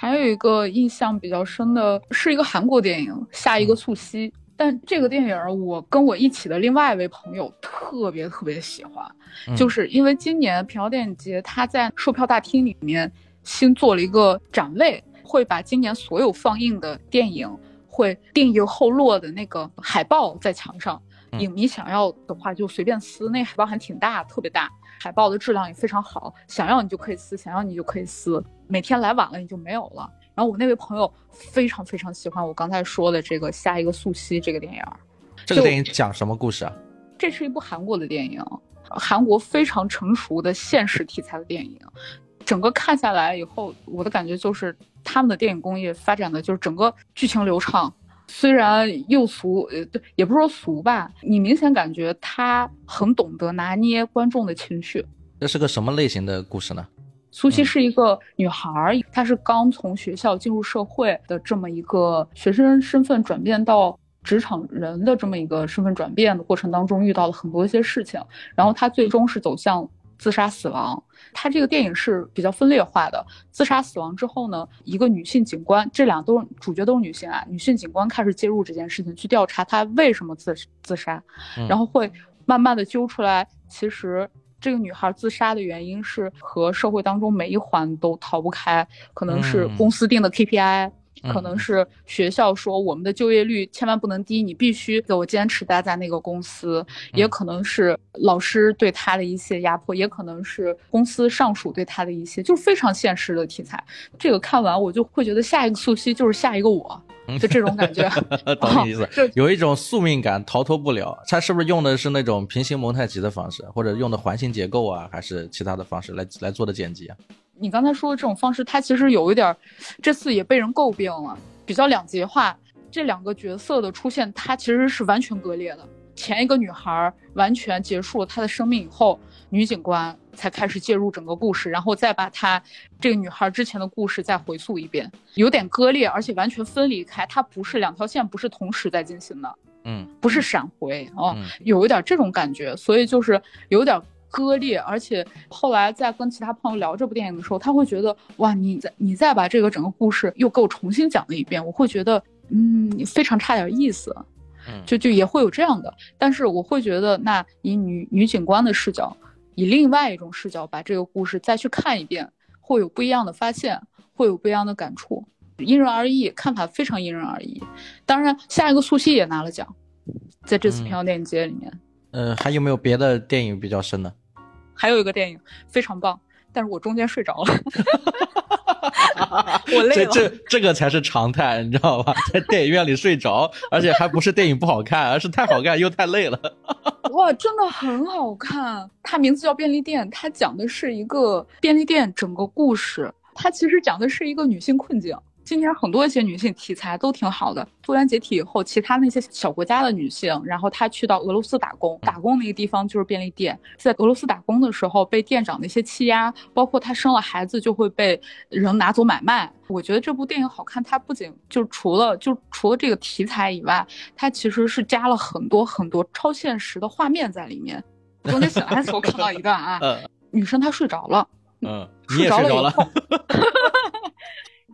C: 还有一个印象比较深的是一个韩国电影《下一个素汐》，但这个电影我跟我一起的另外一位朋友特别特别喜欢，就是因为今年平遥电影节它在售票大厅里面新做了一个展位，会把今年所有放映的电影会定一后落的那个海报在墙上，影迷想要的话就随便撕，那海报还挺大，特别大。海报的质量也非常好，想要你就可以撕，想要你就可以撕。每天来晚了你就没有了。然后我那位朋友非常非常喜欢我刚才说的这个下一个素汐这个电影。
B: 这个电影讲什么故事啊？
C: 这是一部韩国的电影，韩国非常成熟的现实题材的电影。整个看下来以后，我的感觉就是他们的电影工业发展的就是整个剧情流畅。虽然又俗，呃，对，也不是说俗吧，你明显感觉他很懂得拿捏观众的情绪。
B: 这是个什么类型的故事呢？
C: 苏西是一个女孩，她是刚从学校进入社会的这么一个学生身份转变到职场人的这么一个身份转变的过程当中，遇到了很多一些事情，然后她最终是走向。自杀死亡，他这个电影是比较分裂化的。自杀死亡之后呢，一个女性警官，这俩都是主角都是女性啊。女性警官开始介入这件事情，去调查她为什么自自杀，然后会慢慢的揪出来，其实这个女孩自杀的原因是和社会当中每一环都逃不开，可能是公司定的 KPI。可能是学校说我们的就业率千万不能低，你必须给我坚持待在那个公司。也可能是老师对他的一些压迫，也可能是公司上属对他的一些，就是非常现实的题材。这个看完我就会觉得下一个素汐就是下一个我，就这种感觉。
B: 懂你意思，有一种宿命感，逃脱不了。他是不是用的是那种平行蒙太奇的方式，或者用的环形结构啊，还是其他的方式来来做的剪辑啊？
C: 你刚才说的这种方式，它其实有一点，这次也被人诟病了，比较两极化。这两个角色的出现，它其实是完全割裂的。前一个女孩完全结束了她的生命以后，女警官才开始介入整个故事，然后再把她这个女孩之前的故事再回溯一遍，有点割裂，而且完全分离开，它不是两条线，不是同时在进行的，
B: 嗯，
C: 不是闪回嗯，有一点这种感觉，所以就是有点。割裂，而且后来在跟其他朋友聊这部电影的时候，他会觉得哇，你再你再把这个整个故事又给我重新讲了一遍，我会觉得嗯，非常差点意思，
B: 嗯，
C: 就就也会有这样的。但是我会觉得，那以女女警官的视角，以另外一种视角把这个故事再去看一遍，会有不一样的发现，会有不一样的感触，因人而异，看法非常因人而异。当然，下一个素汐也拿了奖，在这次平遥电影节里面。
B: 呃，还有没有别的电影比较深的？
C: 还有一个电影非常棒，但是我中间睡着了。我累了。
B: 这这这个才是常态，你知道吧？在电影院里睡着，而且还不是电影不好看，而是太好看又太累了。
C: 哇，真的很好看。它名字叫《便利店》，它讲的是一个便利店整个故事。它其实讲的是一个女性困境。今年很多一些女性题材都挺好的。苏联解体以后，其他那些小国家的女性，然后她去到俄罗斯打工，打工那个地方就是便利店。在俄罗斯打工的时候，被店长的一些欺压，包括她生了孩子就会被人拿走买卖。我觉得这部电影好看，它不仅就除了就除了这个题材以外，它其实是加了很多很多超现实的画面在里面。昨天醒来的时候看到一段啊，女生她睡着了，
B: 嗯，你也睡着了。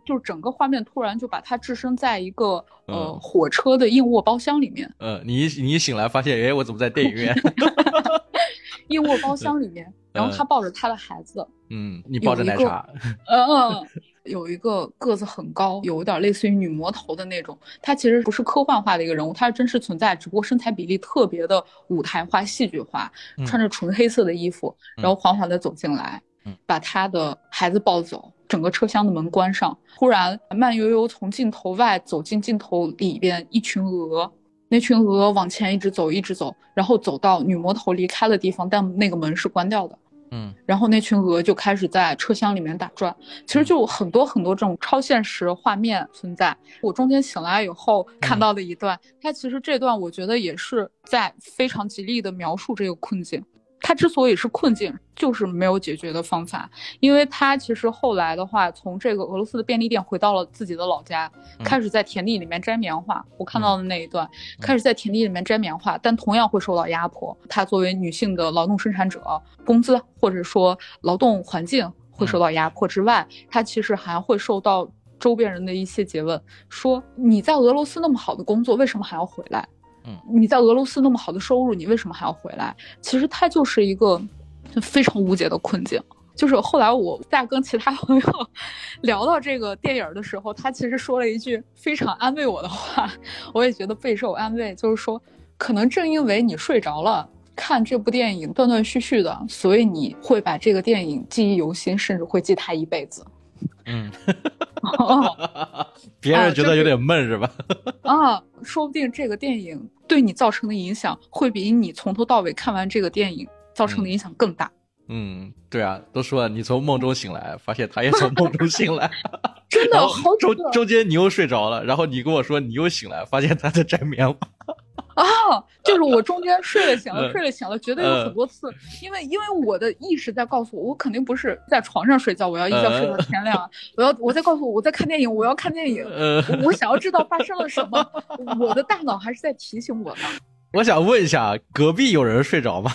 C: 就是整个画面突然就把他置身在一个呃火车的硬卧包厢里面。
B: 呃，你一你一醒来发现，哎，我怎么在电影院？
C: 硬卧包厢里面，然后他抱着他的孩子。
B: 嗯，你抱着奶茶。
C: 嗯，有一个个子很高，有一点类似于女魔头的那种。她其实不是科幻化的一个人物，她是真实存在，只不过身材比例特别的舞台化、戏剧化，穿着纯黑色的衣服，然后缓缓的走进来，把他的孩子抱走。整个车厢的门关上，忽然慢悠悠从镜头外走进镜头里边，一群鹅，那群鹅往前一直走，一直走，然后走到女魔头离开的地方，但那个门是关掉的。
B: 嗯，
C: 然后那群鹅就开始在车厢里面打转，其实就很多很多这种超现实画面存在。我中间醒来以后看到的一段，它其实这段我觉得也是在非常极力的描述这个困境。他之所以是困境，就是没有解决的方法。因为他其实后来的话，从这个俄罗斯的便利店回到了自己的老家，开始在田地里面摘棉花。我看到的那一段，开始在田地里面摘棉花，但同样会受到压迫。她作为女性的劳动生产者，工资或者说劳动环境会受到压迫之外，她其实还会受到周边人的一些诘问，说你在俄罗斯那么好的工作，为什么还要回来？你在俄罗斯那么好的收入，你为什么还要回来？其实它就是一个非常无解的困境。就是后来我在跟其他朋友 聊到这个电影的时候，他其实说了一句非常安慰我的话，我也觉得备受安慰。就是说，可能正因为你睡着了，看这部电影断断续续的，所以你会把这个电影记忆犹新，甚至会记他一辈子。
B: 嗯，别人觉得有点闷是吧？
C: 啊，说不定这个电影对你造成的影响，会比你从头到尾看完这个电影造成的影响更大。
B: 嗯，对啊，都说了，你从梦中醒来，发现他也从梦中醒来，
C: 真的好
B: 中中间你又睡着了，然后你跟我说你又醒来，发现他在摘棉花。
C: 啊，就是我中间睡了醒了，睡了醒了，绝对有很多次，因为因为我的意识在告诉我，我肯定不是在床上睡觉，我要一觉睡到天亮，我要我在告诉我我在看电影，我要看电影，我想要知道发生了什么，我的大脑还是在提醒我呢。
B: 我想问一下，隔壁有人睡着吗？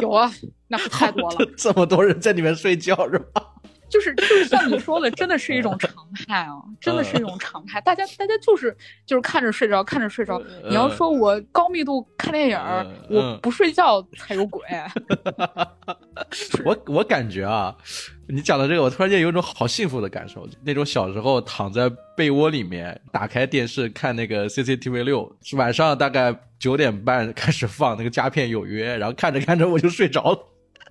C: 有啊，那可太多了，
B: 这么多人在里面睡觉是吧？
C: 就是就是像你说的，真的是一种常态啊，真的是一种常态。大家大家就是就是看着睡着，看着睡着。你要说我高密度看电影，我不睡觉才有鬼。
B: 我我感觉啊，你讲的这个，我突然间有一种好幸福的感受，那种小时候躺在被窝里面，打开电视看那个 CCTV 六，晚上大概九点半开始放那个《佳片有约》，然后看着看着我就睡着了。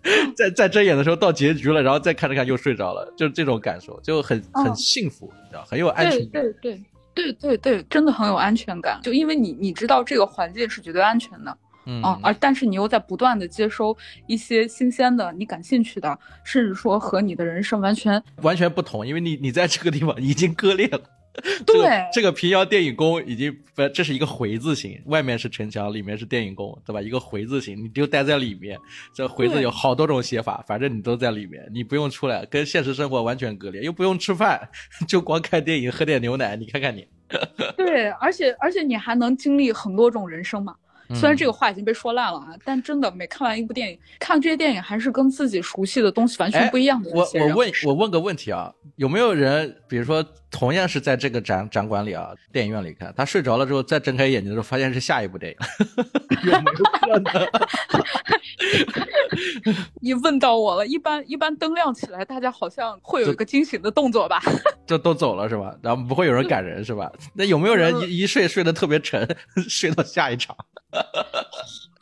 B: 在在睁眼的时候到结局了，然后再看着看又睡着了，就是这种感受，就很很幸福，你知道，很有安全
C: 感。对对对对对对，真的很有安全感。就因为你你知道这个环境是绝对安全的，
B: 嗯，
C: 而但是你又在不断的接收一些新鲜的、你感兴趣的，甚至说和你的人生完全
B: 完全不同，因为你你在这个地方已经割裂了。
C: 对，
B: 这个平遥电影宫已经不，这是一个回字形，外面是城墙，里面是电影宫，对吧？一个回字形，你就待在里面。这回字有好多种写法，反正你都在里面，你不用出来，跟现实生活完全割裂，又不用吃饭，就光看电影，喝点牛奶。你看看你，
C: 对，而且而且你还能经历很多种人生嘛。虽然这个话已经被说烂了啊，但真的每看完一部电影，看这些电影还是跟自己熟悉的东西完全不一样的。
B: 我我问我问个问题啊，有没有人，比如说同样是在这个展展馆里啊，电影院里看，他睡着了之后再睁开眼睛的时候，发现是下一部电影，有没有可能？
C: 你问到我了，一般一般灯亮起来，大家好像会有一个惊醒的动作吧？
B: 就都走了是吧？然后不会有人赶人是吧？那有没有人一一睡睡得特别沉，睡到下一场？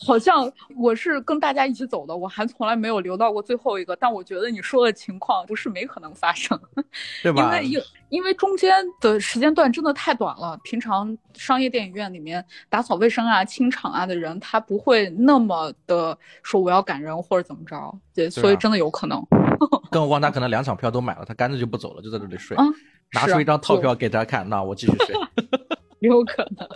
C: 好像我是跟大家一起走的，我还从来没有留到过最后一个。但我觉得你说的情况不是没可能发生，
B: 对吧？
C: 因为因因为中间的时间段真的太短了。平常商业电影院里面打扫卫生啊、清场啊的人，他不会那么的说我要赶人或者怎么着，对，所以真的有可能。
B: 更何况他可能两场票都买了，他干脆就不走了，就在这里睡，
C: 啊、
B: 拿出一张套票给大家看，那我继续睡。
C: 有可能，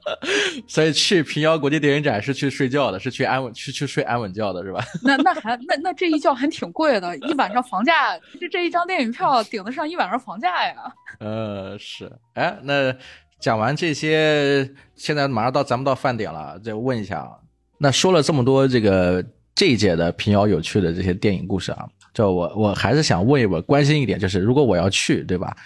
B: 所以去平遥国际电影展是去睡觉的，是去安稳去去睡安稳觉的，是吧？
C: 那那还那那这一觉还挺贵的，一晚上房价，这这一张电影票 顶得上一晚上房价呀。
B: 呃，是，哎，那讲完这些，现在马上到咱们到饭点了，再问一下啊，那说了这么多这个这一届的平遥有趣的这些电影故事啊，就我我还是想问一问，关心一点，就是如果我要去，对吧？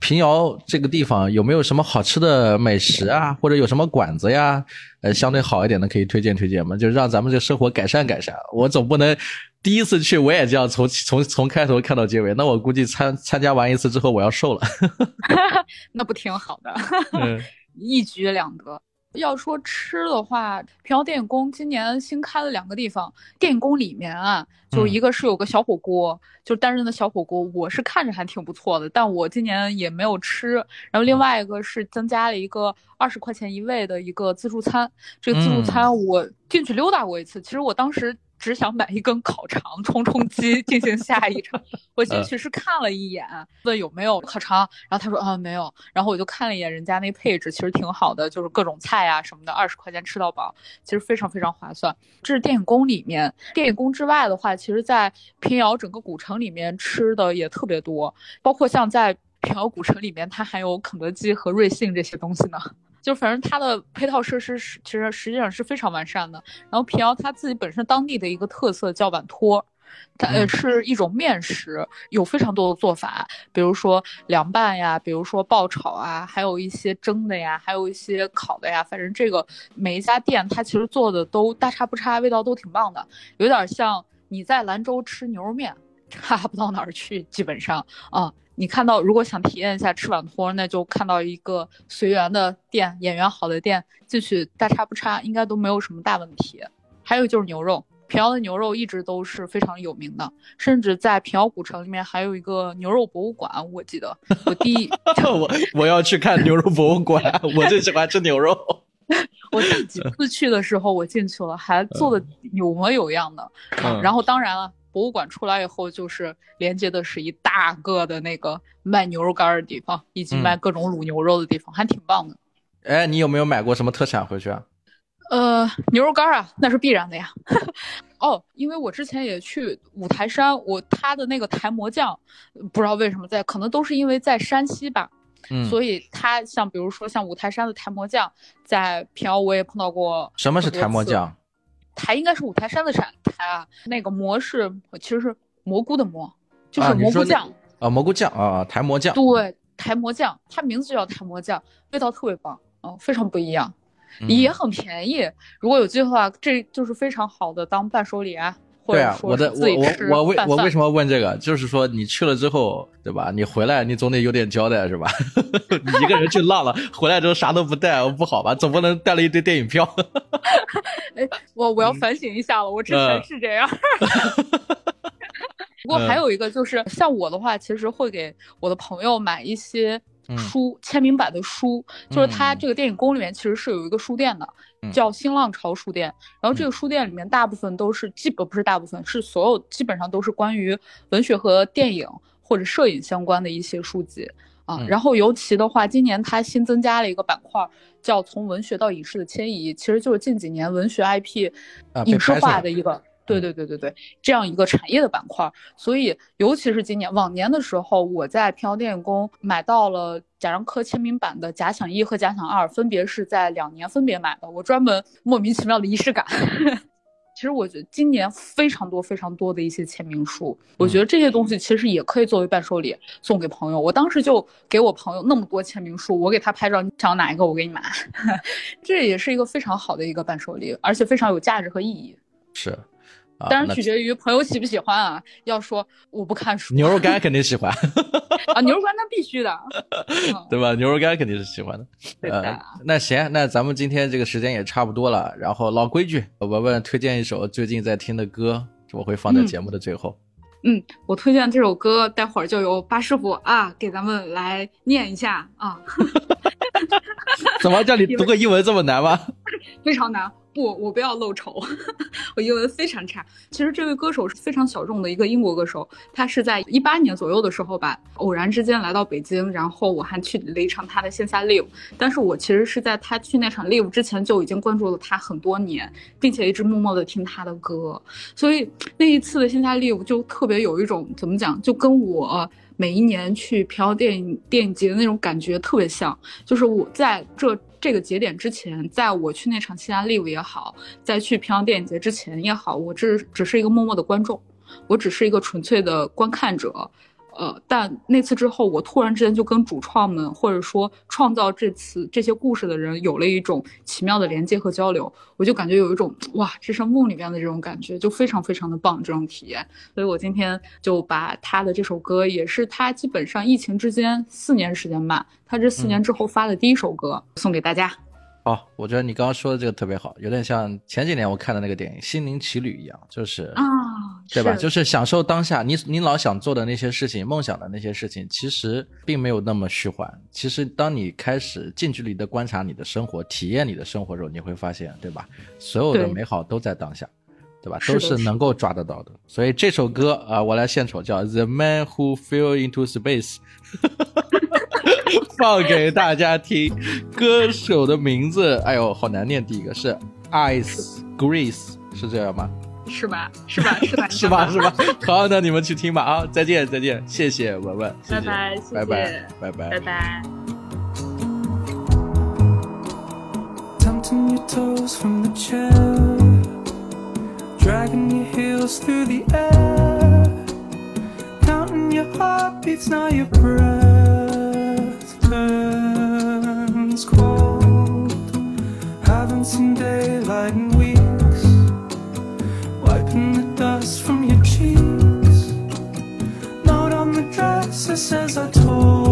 B: 平遥这个地方有没有什么好吃的美食啊，或者有什么馆子呀？呃，相对好一点的可以推荐推荐吗？就让咱们这生活改善改善。我总不能第一次去我也这样从从从开头看到结尾，那我估计参参加完一次之后我要瘦了。
C: 那不挺好的？
B: 嗯
C: 一举两得。要说吃的话，平遥电影宫今年新开了两个地方。电影宫里面啊，就一个是有个小火锅，嗯、就单人的小火锅，我是看着还挺不错的，但我今年也没有吃。然后另外一个是增加了一个二十块钱一位的一个自助餐，这个自助餐我进去溜达过一次，其实我当时。只想买一根烤肠充充饥，进行下一场。我进去是看了一眼，问有没有烤肠，然后他说啊没有，然后我就看了一眼人家那配置，其实挺好的，就是各种菜啊什么的，二十块钱吃到饱，其实非常非常划算。这是电影宫里面，电影宫之外的话，其实在平遥整个古城里面吃的也特别多，包括像在平遥古城里面，它还有肯德基和瑞幸这些东西呢。就反正它的配套设施是其实实际上是非常完善的。然后平遥它自己本身当地的一个特色叫碗托，它呃是一种面食，有非常多的做法，比如说凉拌呀，比如说爆炒啊，还有一些蒸的呀，还有一些烤的呀。反正这个每一家店它其实做的都大差不差，味道都挺棒的，有点像你在兰州吃牛肉面，差不到哪儿去，基本上啊。你看到，如果想体验一下吃碗托，那就看到一个随缘的店，演员好的店，进去大差不差，应该都没有什么大问题。还有就是牛肉，平遥的牛肉一直都是非常有名的，甚至在平遥古城里面还有一个牛肉博物馆。我记得我第一，
B: 我我要去看牛肉博物馆，我最喜欢吃牛肉。
C: 我第几次去的时候，我进去了，还做的有模有样的。
B: 嗯、
C: 然后当然了。博物馆出来以后，就是连接的是一大个的那个卖牛肉干的地方，以及卖各种卤牛肉的地方，嗯、还挺棒的。
B: 哎，你有没有买过什么特产回去啊？
C: 呃，牛肉干啊，那是必然的呀。哦，因为我之前也去五台山，我他的那个台蘑酱，不知道为什么在，可能都是因为在山西吧。
B: 嗯，
C: 所以他像比如说像五台山的台蘑酱，在平遥我也碰到过。
B: 什么是台蘑酱？
C: 台应该是五台山的山台啊，那个蘑是其实是蘑菇的蘑，就是蘑菇酱
B: 啊，蘑菇酱啊，台蘑酱。
C: 对，台蘑酱，它名字就叫台蘑酱，味道特别棒，嗯，非常不一样，也很便宜。如果有机会的话，这就是非常好的当伴手礼啊。
B: 对啊，我的我我我为我为什么问这个？就是说你去了之后，对吧？你回来你总得有点交代是吧？你一个人去浪了，回来之后啥都不带，不好吧？总不能带了一堆电影票。
C: 哎，我我要反省一下了，我之前是这样。不过还有一个就是，像我的话，其实会给我的朋友买一些书，签名版的书。就是他这个电影宫里面其实是有一个书店的，叫新浪潮书店。然后这个书店里面大部分都是基本不是大部分，是所有基本上都是关于文学和电影或者摄影相关的一些书籍。啊，然后尤其的话，今年它新增加了一个板块，叫从文学到影视的迁移，其实就是近几年文学 IP 影视化的一个，对对对对对，这样一个产业的板块。所以，尤其是今年，往年的时候，我在平遥电影宫买到了贾樟柯签名版的《假想一》和《假想二》，分别是在两年分别买的，我专门莫名其妙的仪式感。其实我觉得今年非常多非常多的一些签名书，我觉得这些东西其实也可以作为伴手礼送给朋友。我当时就给我朋友那么多签名书，我给他拍照，你想要哪一个我给你买，这也是一个非常好的一个伴手礼，而且非常有价值和意义。
B: 是，
C: 当然取决于朋友喜不喜欢啊。要说我不看书，
B: 牛肉干肯定喜欢。
C: 啊，牛肉干那必须的，嗯
B: 对吧？牛肉干肯定是喜欢的。
C: 对的。
B: 呃，那行，那咱们今天这个时间也差不多了，然后老规矩，文文推荐一首最近在听的歌，我会放在
C: 嗯
B: 节目的最后。
C: 嗯，我推荐这首歌，待会儿就由巴师傅啊给咱们来念一下啊，
B: 怎么叫你读个英文这么难吗？
C: 非常难。不，我不要露丑，我英文非常差。其实这位歌手是非常小众的一个英国歌手，他是在一八年左右的时候吧，偶然之间来到北京，然后我还去了一场他的线下 live。但是我其实是在他去那场 live 之前就已经关注了他很多年，并且一直默默的听他的歌，所以那一次的线下 live 就特别有一种怎么讲，就跟我。每一年去平遥电影电影节的那种感觉特别像，就是我在这这个节点之前，在我去那场西安 live 也好，在去平遥电影节之前也好，我只只是一个默默的观众，我只是一个纯粹的观看者。呃，但那次之后，我突然之间就跟主创们，或者说创造这次这些故事的人，有了一种奇妙的连接和交流。我就感觉有一种哇，这是梦里面的这种感觉，就非常非常的棒这种体验。所以我今天就把他的这首歌，也是他基本上疫情之间四年时间吧，他这四年之后发的第一首歌，送给大家。
B: 哦，我觉得你刚刚说的这个特别好，有点像前几年我看的那个电影《心灵奇旅》一样，就是
C: 啊，
B: 对吧？就是享受当下，你你老想做的那些事情、梦想的那些事情，其实并没有那么虚幻。其实当你开始近距离的观察你的生活、体验你的生活的时候，你会发现，对吧？所有的美好都在当下，对吧？都是能够抓得到的。所以这首歌啊、我来献丑，叫《The Man Who Fell Into Space》。放给大家听。歌手的名字，哎呦，好难念。第一个是 Ice Grace，是这样吗？
C: 是吧？是吧？是吧？
B: 是吧？是吧？好，那你们去听吧啊！再见，再见，谢谢文文，
C: 拜拜，谢谢
B: 拜拜，拜拜，
C: 拜拜。
D: Your toes from the chair, draggin' your heels through the air, countin' your heartbeats. Now your breath cold. Haven't seen daylight. dust from your cheeks. Note on the dress dresser says I told.